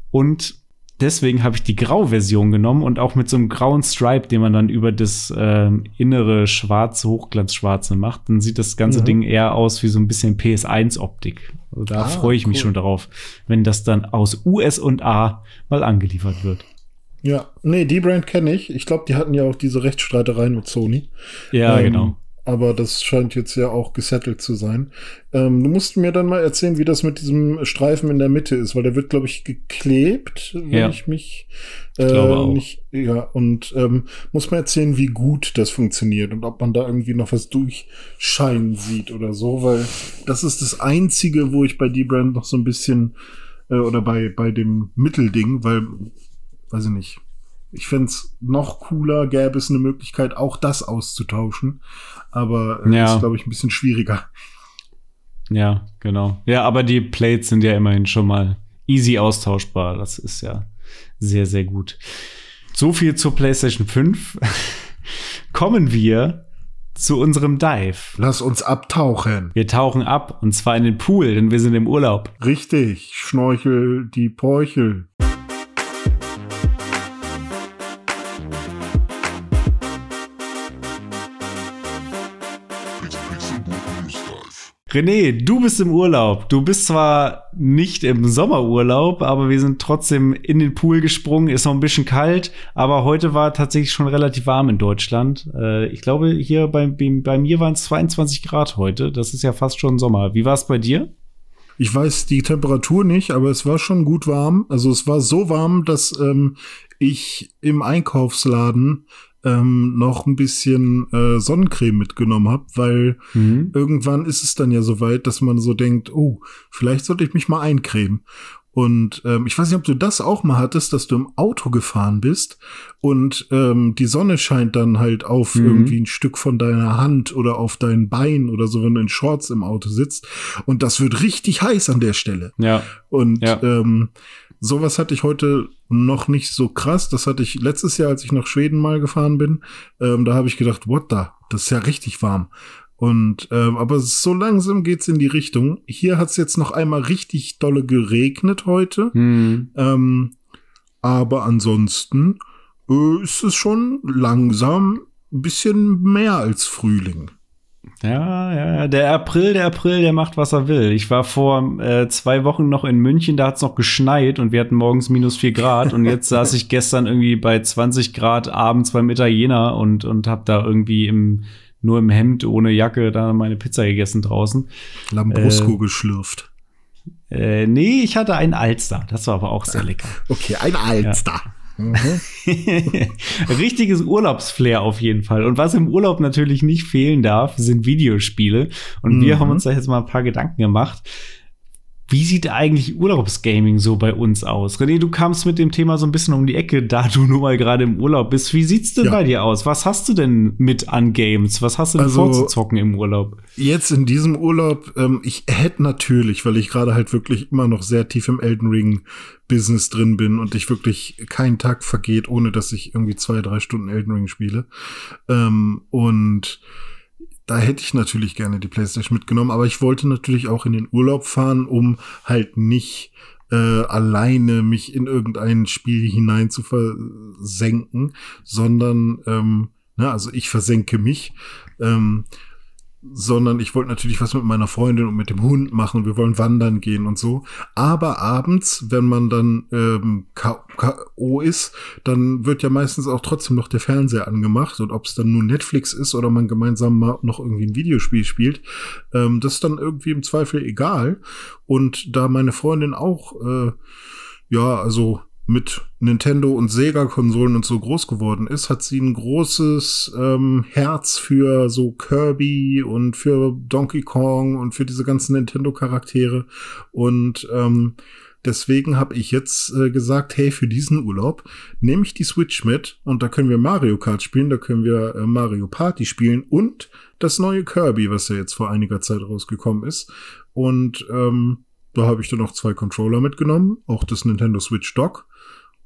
und deswegen habe ich die Grau-Version genommen und auch mit so einem grauen Stripe, den man dann über das äh, innere schwarze, hochglanzschwarze macht. Dann sieht das ganze mhm. Ding eher aus wie so ein bisschen PS1-Optik. Also da ah, freue ich cool. mich schon darauf, wenn das dann aus US und A mal angeliefert wird. Ja, nee, die Brand kenne ich. Ich glaube, die hatten ja auch diese Rechtsstreitereien mit Sony. Ja, ähm, genau aber das scheint jetzt ja auch gesettelt zu sein. Ähm, du musst mir dann mal erzählen, wie das mit diesem Streifen in der Mitte ist, weil der wird, glaube ich, geklebt, wenn ja. ich mich äh, ich glaube auch. nicht. Ja, und ähm, muss man erzählen, wie gut das funktioniert und ob man da irgendwie noch was durchscheinen sieht oder so, weil das ist das Einzige, wo ich bei D-Brand noch so ein bisschen äh, oder bei, bei dem Mittelding, weil, weiß ich nicht, ich fände es noch cooler, gäbe es eine Möglichkeit, auch das auszutauschen. Aber äh, ja. ist, glaube ich, ein bisschen schwieriger. Ja, genau. Ja, aber die Plates sind ja immerhin schon mal easy austauschbar. Das ist ja sehr, sehr gut. So viel zur PlayStation 5. Kommen wir zu unserem Dive. Lass uns abtauchen. Wir tauchen ab und zwar in den Pool, denn wir sind im Urlaub. Richtig. Schnorchel die Porchel. René, du bist im Urlaub. Du bist zwar nicht im Sommerurlaub, aber wir sind trotzdem in den Pool gesprungen. Ist noch ein bisschen kalt, aber heute war tatsächlich schon relativ warm in Deutschland. Äh, ich glaube, hier bei, bei mir waren es 22 Grad heute. Das ist ja fast schon Sommer. Wie war es bei dir? Ich weiß die Temperatur nicht, aber es war schon gut warm. Also es war so warm, dass ähm, ich im Einkaufsladen ähm, noch ein bisschen äh, Sonnencreme mitgenommen habe, weil mhm. irgendwann ist es dann ja so weit, dass man so denkt, oh, vielleicht sollte ich mich mal eincremen. Und ähm, ich weiß nicht, ob du das auch mal hattest, dass du im Auto gefahren bist und ähm, die Sonne scheint dann halt auf mhm. irgendwie ein Stück von deiner Hand oder auf dein Bein oder so, wenn du in Shorts im Auto sitzt. Und das wird richtig heiß an der Stelle. Ja. Und ja. Ähm, sowas hatte ich heute noch nicht so krass. Das hatte ich letztes Jahr, als ich nach Schweden mal gefahren bin. Ähm, da habe ich gedacht, what da? Das ist ja richtig warm. Und ähm, aber so langsam geht's in die Richtung. Hier hat's jetzt noch einmal richtig dolle geregnet heute. Hm. Ähm, aber ansonsten äh, ist es schon langsam ein bisschen mehr als Frühling. Ja, ja, der April, der April, der macht, was er will. Ich war vor äh, zwei Wochen noch in München, da hat es noch geschneit und wir hatten morgens minus vier Grad und jetzt saß ich gestern irgendwie bei 20 Grad abends beim Italiener und, und hab da irgendwie im, nur im Hemd ohne Jacke da meine Pizza gegessen draußen. Lambrusco äh, geschlürft. Äh, nee, ich hatte einen Alster. Das war aber auch sehr lecker. Okay, ein Alster. Ja. Mhm. Richtiges Urlaubsflair auf jeden Fall. Und was im Urlaub natürlich nicht fehlen darf, sind Videospiele. Und mhm. wir haben uns da jetzt mal ein paar Gedanken gemacht. Wie sieht eigentlich Urlaubsgaming so bei uns aus? René, du kamst mit dem Thema so ein bisschen um die Ecke, da du nun mal gerade im Urlaub bist. Wie sieht's denn ja. bei dir aus? Was hast du denn mit an Games? Was hast du denn also, vorzuzocken im Urlaub? Jetzt in diesem Urlaub, ähm, ich hätte natürlich, weil ich gerade halt wirklich immer noch sehr tief im Elden Ring Business drin bin und ich wirklich kein Tag vergeht, ohne dass ich irgendwie zwei, drei Stunden Elden Ring spiele. Ähm, und da hätte ich natürlich gerne die PlayStation mitgenommen, aber ich wollte natürlich auch in den Urlaub fahren, um halt nicht äh, alleine mich in irgendein Spiel hinein zu versenken, sondern ähm, ne, also ich versenke mich. Ähm, sondern ich wollte natürlich was mit meiner Freundin und mit dem Hund machen. Wir wollen wandern gehen und so. Aber abends, wenn man dann ähm, K.O. ist, dann wird ja meistens auch trotzdem noch der Fernseher angemacht. Und ob es dann nur Netflix ist oder man gemeinsam mal noch irgendwie ein Videospiel spielt, ähm, das ist dann irgendwie im Zweifel egal. Und da meine Freundin auch, äh, ja, also mit Nintendo und Sega-Konsolen und so groß geworden ist, hat sie ein großes ähm, Herz für so Kirby und für Donkey Kong und für diese ganzen Nintendo-Charaktere. Und ähm, deswegen habe ich jetzt äh, gesagt, hey, für diesen Urlaub nehme ich die Switch mit und da können wir Mario Kart spielen, da können wir äh, Mario Party spielen und das neue Kirby, was ja jetzt vor einiger Zeit rausgekommen ist. Und ähm, da habe ich dann noch zwei Controller mitgenommen, auch das Nintendo Switch Dock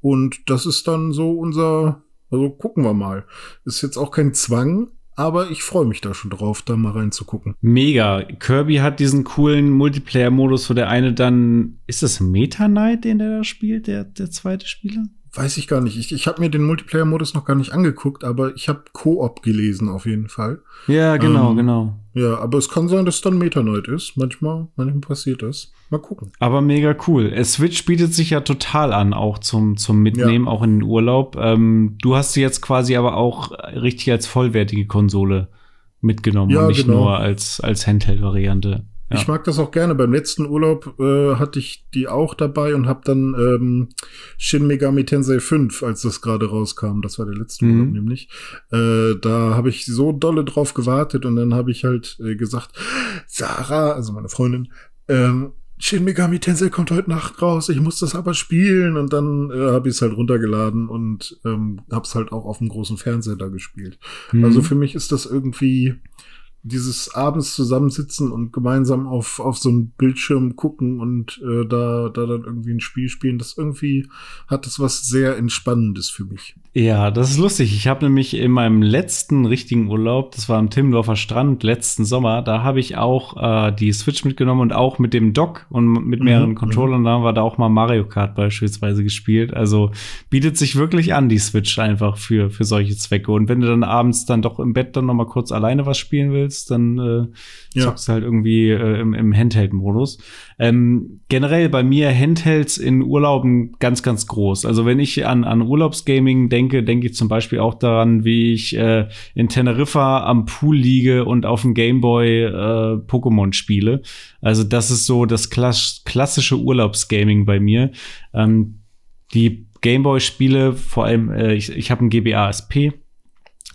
und das ist dann so unser, also gucken wir mal. Ist jetzt auch kein Zwang, aber ich freue mich da schon drauf, da mal reinzugucken. Mega. Kirby hat diesen coolen Multiplayer-Modus, wo der eine dann, ist das Meta Knight, den der da spielt, der, der zweite Spieler? Weiß ich gar nicht. Ich, ich habe mir den Multiplayer-Modus noch gar nicht angeguckt, aber ich habe Koop gelesen auf jeden Fall. Ja, genau, ähm, genau. Ja, aber es kann sein, dass es dann Meta Knight ist. Manchmal, manchmal passiert das. Mal gucken. Aber mega cool. Switch bietet sich ja total an, auch zum, zum Mitnehmen, ja. auch in den Urlaub. Ähm, du hast sie jetzt quasi aber auch richtig als vollwertige Konsole mitgenommen ja, und nicht genau. nur als, als Handheld-Variante. Ja. Ich mag das auch gerne. Beim letzten Urlaub äh, hatte ich die auch dabei und habe dann ähm, Shin Megami Tensei 5, als das gerade rauskam, das war der letzte mhm. Urlaub nämlich, äh, da habe ich so dolle drauf gewartet und dann habe ich halt äh, gesagt, Sarah, also meine Freundin, ähm, Shin Megami Tensei kommt heute Nacht raus, ich muss das aber spielen und dann äh, habe ich es halt runtergeladen und ähm, habe es halt auch auf dem großen Fernseher da gespielt. Mhm. Also für mich ist das irgendwie dieses abends zusammensitzen und gemeinsam auf, auf so einen Bildschirm gucken und äh, da, da dann irgendwie ein Spiel spielen, das irgendwie hat das was sehr Entspannendes für mich. Ja, das ist lustig. Ich habe nämlich in meinem letzten richtigen Urlaub, das war am Timmendorfer Strand letzten Sommer, da habe ich auch äh, die Switch mitgenommen und auch mit dem Dock und mit mhm, mehreren mhm, Controllern, da haben wir da auch mal Mario Kart beispielsweise gespielt. Also bietet sich wirklich an, die Switch einfach für, für solche Zwecke. Und wenn du dann abends dann doch im Bett dann noch mal kurz alleine was spielen willst, dann äh, ja. zockst halt irgendwie äh, im, im Handheld-Modus. Ähm, generell bei mir Handhelds in Urlauben ganz, ganz groß. Also wenn ich an, an Urlaubsgaming denke, denke ich zum Beispiel auch daran, wie ich äh, in Teneriffa am Pool liege und auf dem Gameboy äh, Pokémon spiele. Also das ist so das klass klassische Urlaubsgaming bei mir. Ähm, die Gameboy-Spiele, vor allem, äh, ich, ich habe ein GBA SP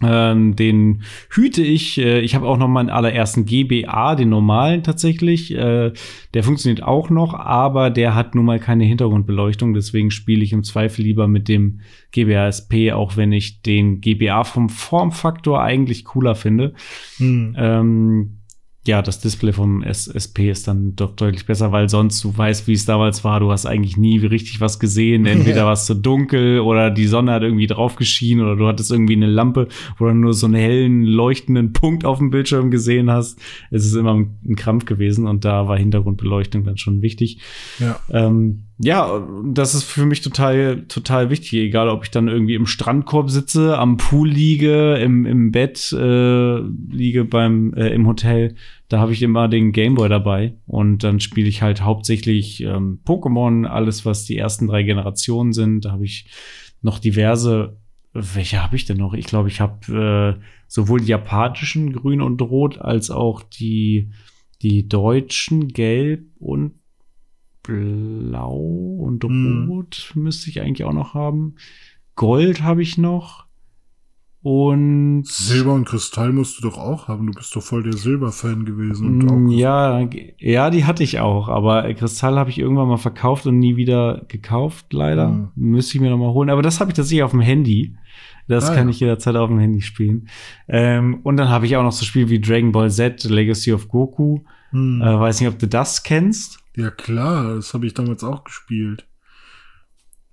ähm, den hüte ich. Äh, ich habe auch noch meinen allerersten GBA, den normalen tatsächlich. Äh, der funktioniert auch noch, aber der hat nun mal keine Hintergrundbeleuchtung. Deswegen spiele ich im Zweifel lieber mit dem GBA SP, auch wenn ich den GBA vom Formfaktor eigentlich cooler finde. Hm. Ähm, ja, das Display vom SP ist dann doch deutlich besser, weil sonst du weißt, wie es damals war. Du hast eigentlich nie richtig was gesehen. Entweder war es zu dunkel oder die Sonne hat irgendwie drauf geschienen oder du hattest irgendwie eine Lampe, wo du nur so einen hellen, leuchtenden Punkt auf dem Bildschirm gesehen hast. Es ist immer ein Krampf gewesen und da war Hintergrundbeleuchtung dann schon wichtig. Ja. Ähm, ja, das ist für mich total, total wichtig. Egal, ob ich dann irgendwie im Strandkorb sitze, am Pool liege, im, im Bett äh, liege beim äh, im Hotel, da habe ich immer den Gameboy dabei und dann spiele ich halt hauptsächlich ähm, Pokémon, alles was die ersten drei Generationen sind. Da habe ich noch diverse. Welche habe ich denn noch? Ich glaube, ich habe äh, sowohl die japanischen Grün und Rot als auch die die deutschen Gelb und Blau und hm. Rot hm. müsste ich eigentlich auch noch haben. Gold habe ich noch. Und Silber und Kristall musst du doch auch haben. Du bist doch voll der Silber-Fan gewesen. Mm, ja, ja, die hatte ich auch. Aber Kristall habe ich irgendwann mal verkauft und nie wieder gekauft, leider. Mhm. Müsste ich mir noch mal holen. Aber das habe ich tatsächlich auf dem Handy. Das ah, kann ja. ich jederzeit auf dem Handy spielen. Ähm, und dann habe ich auch noch so Spiele wie Dragon Ball Z, Legacy of Goku. Mhm. Äh, weiß nicht, ob du das kennst. Ja, klar, das habe ich damals auch gespielt.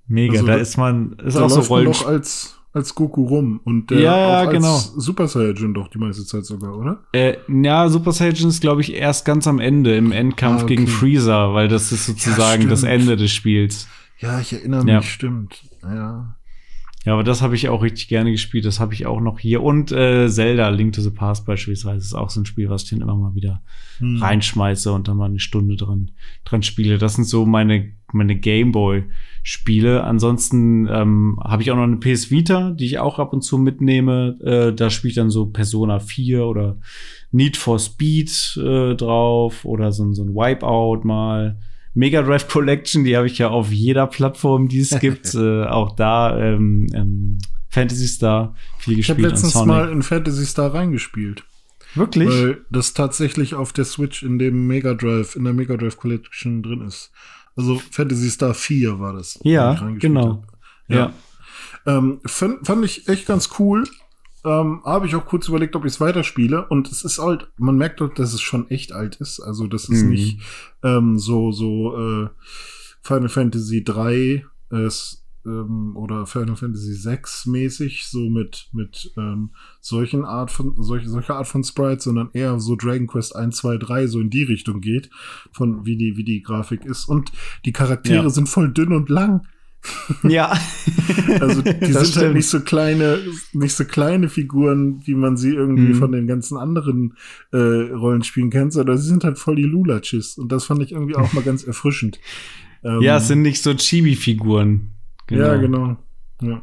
Mega, also, da, da, ist man, ist auch so Rollenspiel. als als Goku rum und der ja, ja, genau. Super Saiyan doch die meiste Zeit sogar, oder? Äh, ja, Super Saiyan ist, glaube ich, erst ganz am Ende im Endkampf ah, okay. gegen Freezer, weil das ist sozusagen ja, das Ende des Spiels. Ja, ich erinnere mich, ja. stimmt. Ja. Ja, aber das habe ich auch richtig gerne gespielt. Das habe ich auch noch hier. Und äh, Zelda, Link to the Past beispielsweise, ist auch so ein Spiel, was ich dann immer mal wieder hm. reinschmeiße und dann mal eine Stunde dran, dran spiele. Das sind so meine, meine Gameboy-Spiele. Ansonsten ähm, habe ich auch noch eine PS Vita, die ich auch ab und zu mitnehme. Äh, da spiele ich dann so Persona 4 oder Need for Speed äh, drauf oder so, so ein Wipeout mal. Mega Drive Collection, die habe ich ja auf jeder Plattform, die es gibt. äh, auch da ähm, ähm, Fantasy Star viel gespielt. Ich habe letztens mal in Fantasy Star reingespielt. Wirklich? Weil das tatsächlich auf der Switch in dem Mega Drive, in der Mega Drive Collection drin ist. Also Fantasy Star 4 war das. Ja, genau. Hab. Ja. ja. Ähm, fand, fand ich echt ganz cool ähm, habe ich auch kurz überlegt, ob ich es weiterspiele. Und es ist halt, man merkt halt, dass es schon echt alt ist. Also das ist mhm. nicht ähm, so, so äh, Final Fantasy 3 ist, ähm, oder Final Fantasy 6 mäßig, so mit, mit ähm, solchen Art von, solche, solche Art von Sprites, sondern eher so Dragon Quest 1, 2, 3 so in die Richtung geht, von wie die, wie die Grafik ist. Und die Charaktere ja. sind voll dünn und lang. Ja. also die das sind halt stimmt. halt nicht so kleine, nicht so kleine Figuren, wie man sie irgendwie mhm. von den ganzen anderen äh, Rollenspielen kennt, sondern sie sind halt voll die Lulachis. Und das fand ich irgendwie auch mal ganz erfrischend. Ähm, ja, es sind nicht so Chibi-Figuren. Genau. Ja, genau. Ja.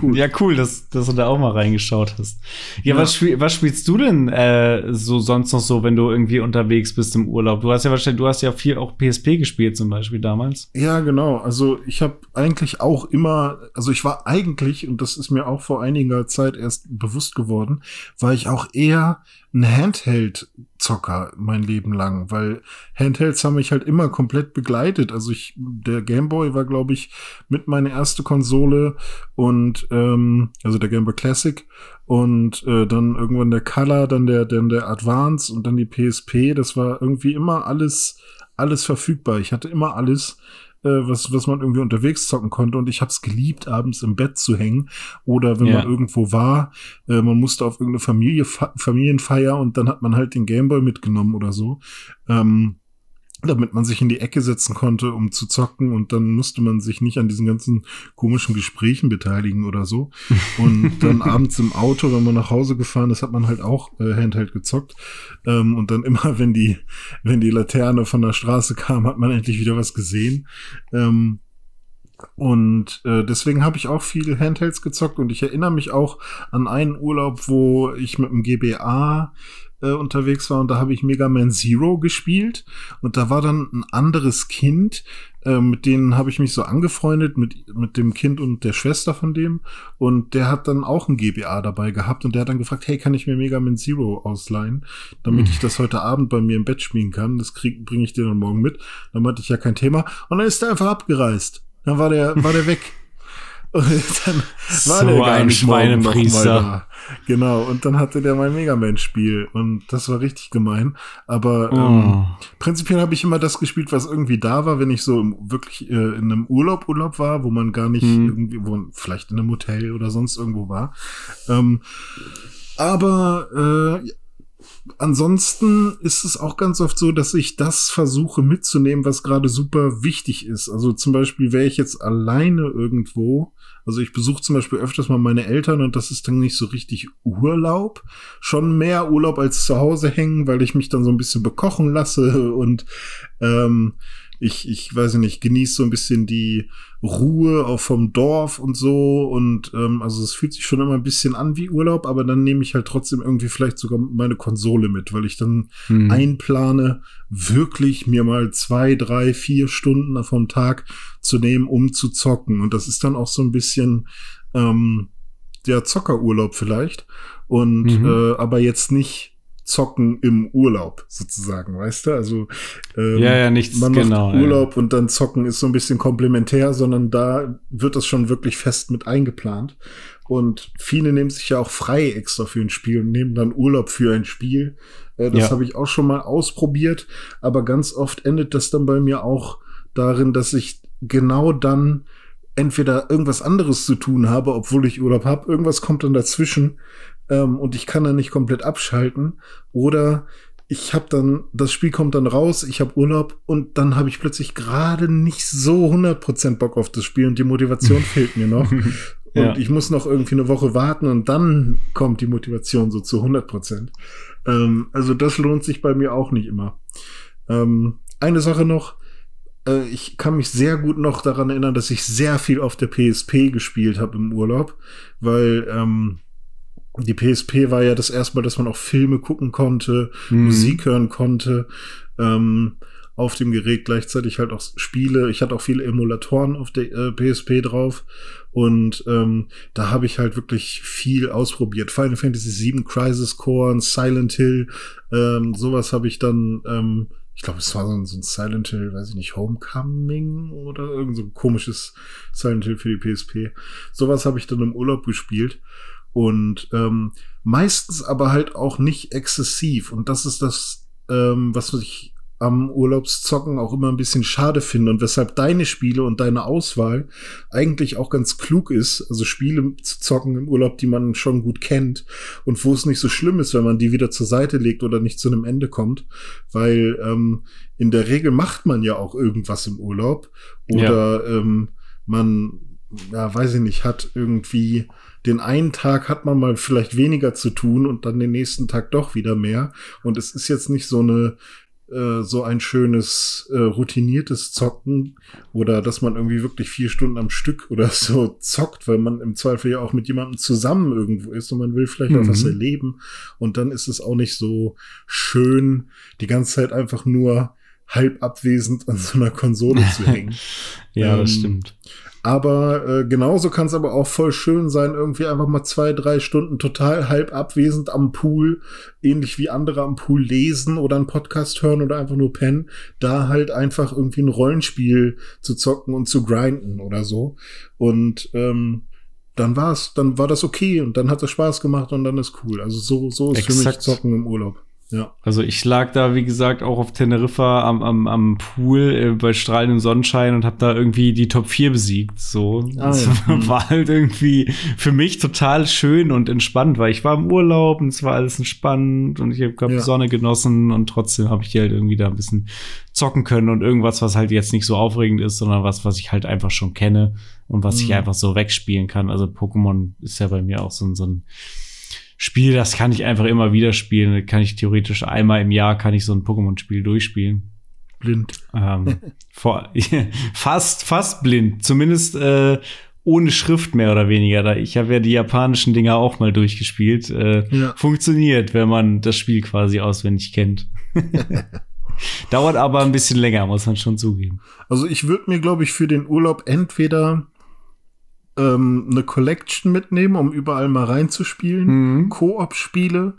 Cool. ja, cool, dass, dass du da auch mal reingeschaut hast. Ja, ja. Was, spiel, was spielst du denn äh, so sonst noch so, wenn du irgendwie unterwegs bist im Urlaub? Du hast ja wahrscheinlich, du hast ja viel auch PSP gespielt zum Beispiel damals. Ja, genau. Also ich habe eigentlich auch immer, also ich war eigentlich, und das ist mir auch vor einiger Zeit erst bewusst geworden, war ich auch eher ein Handheld-Zocker mein Leben lang, weil Handhelds haben mich halt immer komplett begleitet. Also ich, der Gameboy war, glaube ich, mit meine erste Konsole und ähm, also der Gameboy Classic und äh, dann irgendwann der Color, dann der, dann der Advance und dann die PSP. Das war irgendwie immer alles, alles verfügbar. Ich hatte immer alles äh, was, was man irgendwie unterwegs zocken konnte. Und ich habe es geliebt, abends im Bett zu hängen. Oder wenn ja. man irgendwo war, äh, man musste auf irgendeine Familie, Familienfeier und dann hat man halt den Gameboy mitgenommen oder so. Ähm, damit man sich in die Ecke setzen konnte, um zu zocken und dann musste man sich nicht an diesen ganzen komischen Gesprächen beteiligen oder so. Und dann abends im Auto, wenn man nach Hause gefahren ist, hat man halt auch äh, Handheld gezockt. Ähm, und dann immer, wenn die, wenn die Laterne von der Straße kam, hat man endlich wieder was gesehen. Ähm, und äh, deswegen habe ich auch viel Handhelds gezockt und ich erinnere mich auch an einen Urlaub, wo ich mit dem GBA äh, unterwegs war und da habe ich Mega Man Zero gespielt und da war dann ein anderes Kind, äh, mit denen habe ich mich so angefreundet, mit, mit dem Kind und der Schwester von dem und der hat dann auch ein GBA dabei gehabt und der hat dann gefragt, hey, kann ich mir Mega Man Zero ausleihen, damit mhm. ich das heute Abend bei mir im Bett spielen kann, das bringe ich dir dann morgen mit. Dann meinte ich ja kein Thema und dann ist er einfach abgereist. Dann war der, war der weg. Und dann war so der gar ein Schweinepriester. Genau, und dann hatte der mein Mega Man-Spiel und das war richtig gemein. Aber oh. ähm, prinzipiell habe ich immer das gespielt, was irgendwie da war, wenn ich so im, wirklich äh, in einem Urlaub Urlaub war, wo man gar nicht mhm. irgendwie, wo vielleicht in einem Hotel oder sonst irgendwo war. Ähm, aber äh, ansonsten ist es auch ganz oft so, dass ich das versuche mitzunehmen, was gerade super wichtig ist. Also zum Beispiel wäre ich jetzt alleine irgendwo. Also ich besuche zum Beispiel öfters mal meine Eltern und das ist dann nicht so richtig Urlaub. Schon mehr Urlaub als zu Hause hängen, weil ich mich dann so ein bisschen bekochen lasse und ähm, ich, ich weiß nicht, genieße so ein bisschen die Ruhe auch vom Dorf und so. Und ähm, also es fühlt sich schon immer ein bisschen an wie Urlaub, aber dann nehme ich halt trotzdem irgendwie vielleicht sogar meine Konsole mit, weil ich dann hm. einplane, wirklich mir mal zwei, drei, vier Stunden vom Tag zu nehmen, um zu zocken. Und das ist dann auch so ein bisschen ähm, der Zockerurlaub vielleicht. Und mhm. äh, aber jetzt nicht zocken im Urlaub sozusagen, weißt du? Also ähm, ja, ja, nichts, man macht genau, Urlaub ja. und dann zocken ist so ein bisschen komplementär, sondern da wird das schon wirklich fest mit eingeplant. Und viele nehmen sich ja auch frei extra für ein Spiel und nehmen dann Urlaub für ein Spiel. Äh, das ja. habe ich auch schon mal ausprobiert, aber ganz oft endet das dann bei mir auch darin, dass ich genau dann entweder irgendwas anderes zu tun habe, obwohl ich Urlaub habe, irgendwas kommt dann dazwischen ähm, und ich kann dann nicht komplett abschalten oder ich habe dann, das Spiel kommt dann raus, ich habe Urlaub und dann habe ich plötzlich gerade nicht so 100% Bock auf das Spiel und die Motivation fehlt mir noch. Und ja. ich muss noch irgendwie eine Woche warten und dann kommt die Motivation so zu 100 Prozent. Ähm, also das lohnt sich bei mir auch nicht immer. Ähm, eine Sache noch. Äh, ich kann mich sehr gut noch daran erinnern, dass ich sehr viel auf der PSP gespielt habe im Urlaub, weil ähm, die PSP war ja das erste Mal, dass man auch Filme gucken konnte, mhm. Musik hören konnte. Ähm, auf dem Gerät gleichzeitig halt auch Spiele. Ich hatte auch viele Emulatoren auf der äh, PSP drauf und ähm, da habe ich halt wirklich viel ausprobiert. Final Fantasy VII, Crisis Core, Silent Hill, ähm, sowas habe ich dann, ähm, ich glaube, es war so ein, so ein, Silent Hill, weiß ich nicht, Homecoming oder irgend so ein komisches Silent Hill für die PSP. Sowas habe ich dann im Urlaub gespielt und ähm, meistens aber halt auch nicht exzessiv. Und das ist das, ähm, was ich am Urlaubszocken auch immer ein bisschen schade finde und weshalb deine Spiele und deine Auswahl eigentlich auch ganz klug ist, also Spiele zu zocken im Urlaub, die man schon gut kennt und wo es nicht so schlimm ist, wenn man die wieder zur Seite legt oder nicht zu einem Ende kommt, weil ähm, in der Regel macht man ja auch irgendwas im Urlaub oder ja. ähm, man, ja, weiß ich nicht, hat irgendwie den einen Tag hat man mal vielleicht weniger zu tun und dann den nächsten Tag doch wieder mehr. Und es ist jetzt nicht so eine äh, so ein schönes äh, routiniertes Zocken oder dass man irgendwie wirklich vier Stunden am Stück oder so zockt, weil man im Zweifel ja auch mit jemandem zusammen irgendwo ist und man will vielleicht mhm. auch was erleben und dann ist es auch nicht so schön, die ganze Zeit einfach nur halb abwesend an so einer Konsole zu hängen. ja, ähm, das stimmt. Aber äh, genauso kann es aber auch voll schön sein, irgendwie einfach mal zwei, drei Stunden total halb abwesend am Pool, ähnlich wie andere am Pool lesen oder einen Podcast hören oder einfach nur pennen, da halt einfach irgendwie ein Rollenspiel zu zocken und zu grinden oder so. Und ähm, dann war's, dann war das okay und dann hat es Spaß gemacht und dann ist cool. Also so, so ist Exakt. für mich Zocken im Urlaub. Ja. Also ich lag da, wie gesagt, auch auf Teneriffa am, am, am Pool äh, bei strahlendem Sonnenschein und habe da irgendwie die Top 4 besiegt. So. Ah, das ja. war halt irgendwie für mich total schön und entspannt, weil ich war im Urlaub und es war alles entspannt und ich habe hab ja. Sonne genossen und trotzdem habe ich die halt irgendwie da ein bisschen zocken können und irgendwas, was halt jetzt nicht so aufregend ist, sondern was, was ich halt einfach schon kenne und was mhm. ich einfach so wegspielen kann. Also Pokémon ist ja bei mir auch so, so ein Spiel, das kann ich einfach immer wieder spielen. Kann ich theoretisch einmal im Jahr kann ich so ein Pokémon-Spiel durchspielen. Blind. Ähm, vor, fast, fast blind. Zumindest äh, ohne Schrift mehr oder weniger. Ich habe ja die japanischen Dinger auch mal durchgespielt. Äh, ja. Funktioniert, wenn man das Spiel quasi auswendig kennt. Dauert aber ein bisschen länger, muss man schon zugeben. Also ich würde mir, glaube ich, für den Urlaub entweder ähm, eine Collection mitnehmen, um überall mal reinzuspielen. Mhm. Koop-Spiele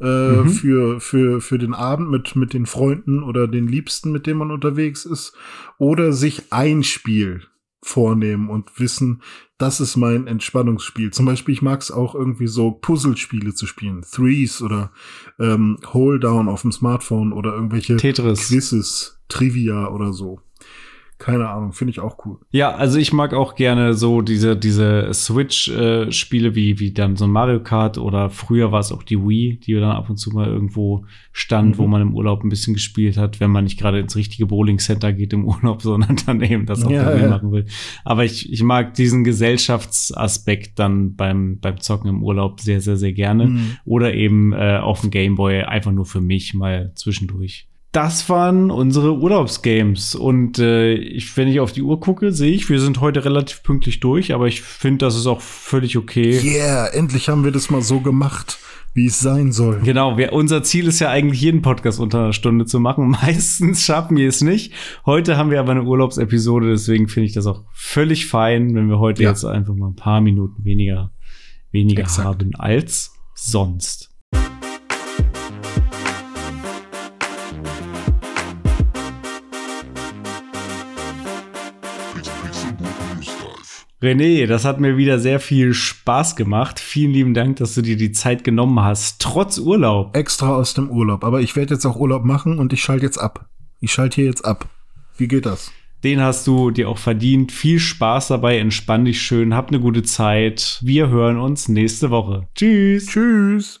äh, mhm. für, für, für den Abend mit, mit den Freunden oder den Liebsten, mit denen man unterwegs ist. Oder sich ein Spiel vornehmen und wissen, das ist mein Entspannungsspiel. Zum Beispiel, ich mag es auch irgendwie so Puzzlespiele zu spielen. Threes oder ähm, Hold Down auf dem Smartphone oder irgendwelche Tetris. Quizzes, Trivia oder so keine Ahnung, finde ich auch cool. Ja, also ich mag auch gerne so diese, diese Switch-Spiele äh, wie, wie dann so Mario Kart oder früher war es auch die Wii, die dann ab und zu mal irgendwo stand, mhm. wo man im Urlaub ein bisschen gespielt hat, wenn man nicht gerade ins richtige Bowling-Center geht im Urlaub, sondern dann eben das auch ja, ja. machen will. Aber ich, ich mag diesen Gesellschaftsaspekt dann beim, beim Zocken im Urlaub sehr, sehr, sehr gerne. Mhm. Oder eben äh, auf dem Gameboy einfach nur für mich mal zwischendurch das waren unsere Urlaubsgames. Und äh, ich, wenn ich auf die Uhr gucke, sehe ich, wir sind heute relativ pünktlich durch, aber ich finde, das ist auch völlig okay. Yeah, endlich haben wir das mal so gemacht, wie es sein soll. Genau, wir, unser Ziel ist ja eigentlich, jeden Podcast unter einer Stunde zu machen. Meistens schaffen wir es nicht. Heute haben wir aber eine Urlaubsepisode, deswegen finde ich das auch völlig fein, wenn wir heute ja. jetzt einfach mal ein paar Minuten weniger, weniger Exakt. haben als sonst. René, das hat mir wieder sehr viel Spaß gemacht. Vielen lieben Dank, dass du dir die Zeit genommen hast, trotz Urlaub. Extra aus dem Urlaub. Aber ich werde jetzt auch Urlaub machen und ich schalte jetzt ab. Ich schalte hier jetzt ab. Wie geht das? Den hast du dir auch verdient. Viel Spaß dabei, entspann dich schön, hab eine gute Zeit. Wir hören uns nächste Woche. Tschüss. Tschüss.